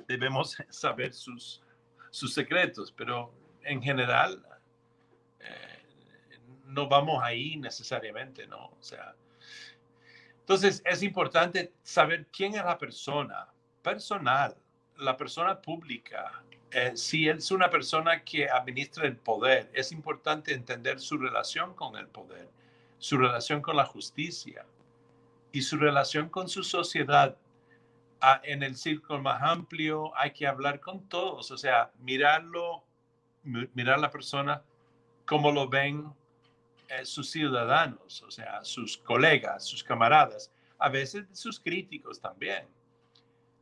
Speaker 3: debemos <laughs> saber sus, sus secretos, pero en general eh, no vamos ahí necesariamente, ¿no? O sea, entonces, es importante saber quién es la persona personal, la persona pública. Eh, si es una persona que administra el poder, es importante entender su relación con el poder, su relación con la justicia y su relación con su sociedad. Ah, en el círculo más amplio hay que hablar con todos, o sea, mirarlo, mirar la persona como lo ven eh, sus ciudadanos, o sea, sus colegas, sus camaradas, a veces sus críticos también.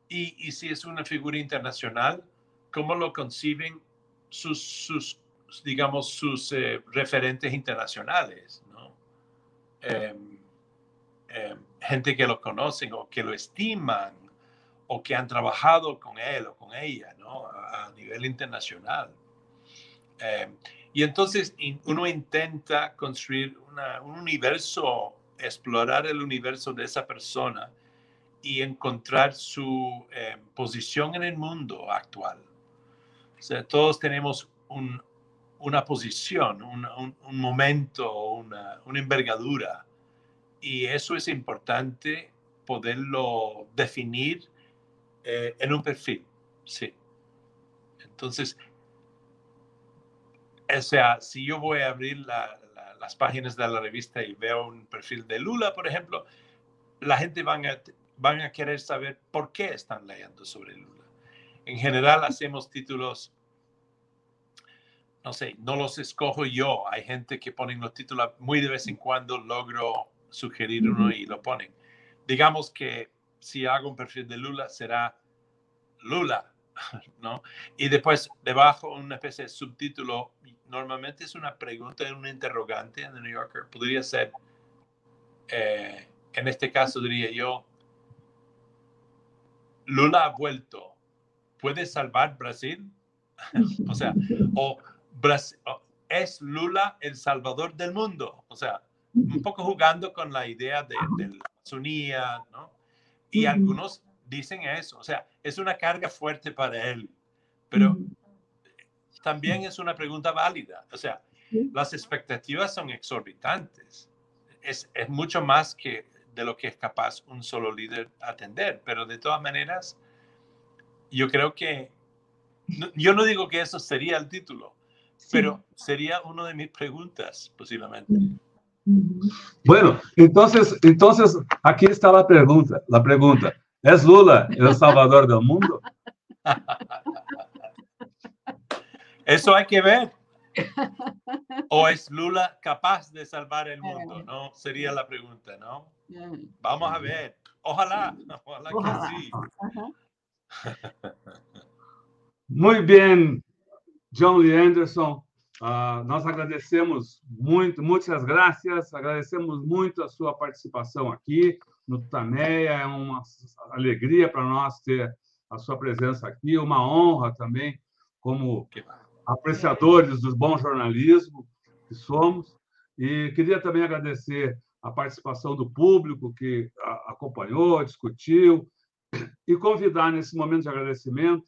Speaker 3: Y, si es una figura internacional, ¿cómo lo conciben sus, sus digamos, sus eh, referentes internacionales? ¿no? Em, em, gente que lo conocen o que lo estiman o que han trabajado con él o con ella ¿no? a, nivel internacional. Em, y entonces uno intenta construir un universo, explorar el universo de esa persona y encontrar su eh, posición en el mundo actual. Todos tenemos un, una posición, un, momento, una, una, envergadura. Y eso es importante poderlo definir eh, en un perfil, sí. Entonces, o sea, si yo voy a abrir las páginas de la revista y veo un perfil de Lula, por ejemplo, la gente van a, a querer saber por qué están leyendo sobre Lula. En general hacemos títulos no sé, no los escojo yo. Hay gente que ponen los títulos muy de vez en cuando, logro sugerir uno y lo ponen. Digamos que si hago un perfil de Lula, será Lula, <laughs> ¿no? Y después debajo una especie de subtítulo, normalmente es una pregunta, un interrogante en The New Yorker. Podría ser, eh, en este caso diría yo, Lula ha vuelto, ¿puede salvar Brasil? <laughs> o sea, o Oh, es Lula el salvador del mundo. O sea, un poco jugando con la idea de, de la Amazonía, ¿no? Y algunos dicen eso. O sea, es una carga fuerte para él, pero también es una pregunta válida. O sea, las expectativas son exorbitantes. Es, es mucho más que de lo que es capaz un solo líder atender, pero de todas maneras, yo creo que, yo no digo que eso sería el título, pero sería una de mis preguntas, posiblemente.
Speaker 1: Bueno, entonces, entonces aquí está la pregunta. La pregunta, ¿es Lula el salvador del mundo? <laughs>
Speaker 3: Eso hay que ver. ¿O es Lula capaz de salvar el mundo? ¿No? Sería la pregunta, ¿no? Vamos a ver. Ojalá, ojalá, que sí. <laughs>
Speaker 1: Muy bien, John Lee Anderson, uh, nós agradecemos muito, muitas graças, agradecemos muito a sua participação aqui no Tutameia, é uma alegria para nós ter a sua presença aqui, uma honra também, como apreciadores do bom jornalismo que somos, e queria também agradecer a participação do público que acompanhou, discutiu, e convidar nesse momento de agradecimento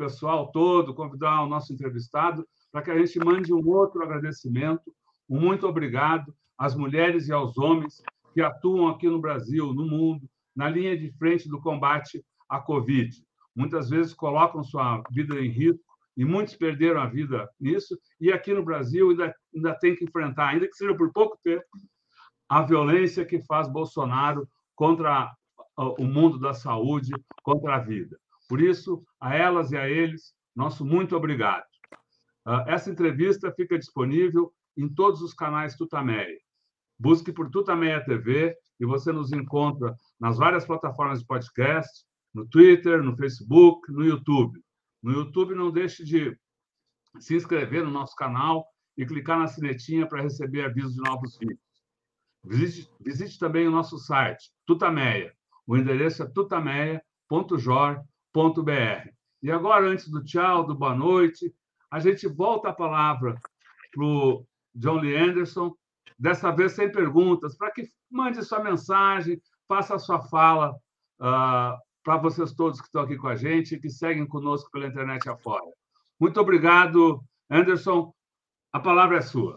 Speaker 1: pessoal todo, convidar o nosso entrevistado para que a gente mande um outro agradecimento, um muito obrigado às mulheres e aos homens que atuam aqui no Brasil, no mundo, na linha de frente do combate à Covid. Muitas vezes colocam sua vida em risco e muitos perderam a vida nisso, e aqui no Brasil ainda, ainda tem que enfrentar, ainda que seja por pouco tempo, a violência que faz Bolsonaro contra o mundo da saúde, contra a vida. Por isso, a elas e a eles, nosso muito obrigado. Ah, essa entrevista fica disponível em todos os canais Tutameia. Busque por Tutameia TV e você nos encontra nas várias plataformas de podcast, no Twitter, no Facebook, no YouTube. No YouTube, não deixe de se inscrever no nosso canal e clicar na sinetinha para receber avisos de novos vídeos. Visite, visite também o nosso site, Tutameia. O endereço é tutameia.jor.br br E agora, antes do tchau, do boa noite, a gente volta a palavra para o John Lee Anderson, dessa vez sem perguntas, para que mande sua mensagem, faça a sua fala uh, para vocês todos que estão aqui com a gente e que seguem conosco pela internet afora. Muito obrigado, Anderson. A palavra é sua.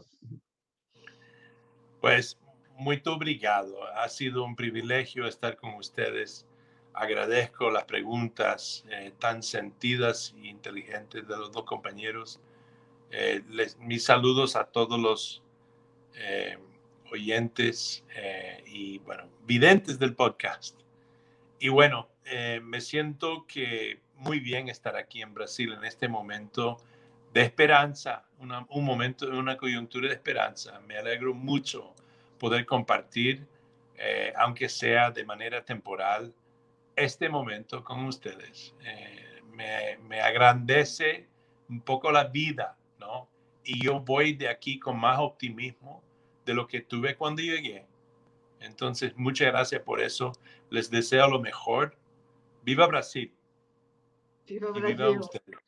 Speaker 3: Pues, muito obrigado. Ha sido um privilégio estar com vocês agradezco las preguntas eh, tan sentidas e inteligentes de los dos compañeros. Eh, mis saludos a todos los eh, oyentes y, bueno, videntes del podcast. Y bueno, me siento que muy bien estar aquí en Brasil en este momento de esperanza, un momento de una coyuntura de esperanza. Me alegro mucho poder compartir, aunque sea de manera temporal, este momento con ustedes. Eh, me, me, agrandece un poco la vida, ¿no? Y yo voy de aquí con más optimismo de lo que tuve cuando llegué. Entonces, muchas gracias por eso. Les deseo lo mejor. Viva Brasil.
Speaker 2: Viva Brasil. Viva ustedes.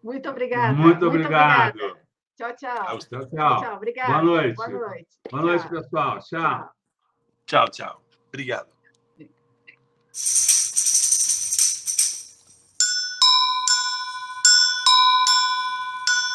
Speaker 2: Muito obrigada.
Speaker 1: Muito obrigado.
Speaker 2: Tchau, tchau.
Speaker 1: Tchau, tchau.
Speaker 2: Tchau, obrigado.
Speaker 1: Boa noite.
Speaker 2: Boa noite.
Speaker 1: Boa noite, pessoal. Tchau.
Speaker 3: Tchau, tchau. Obrigado.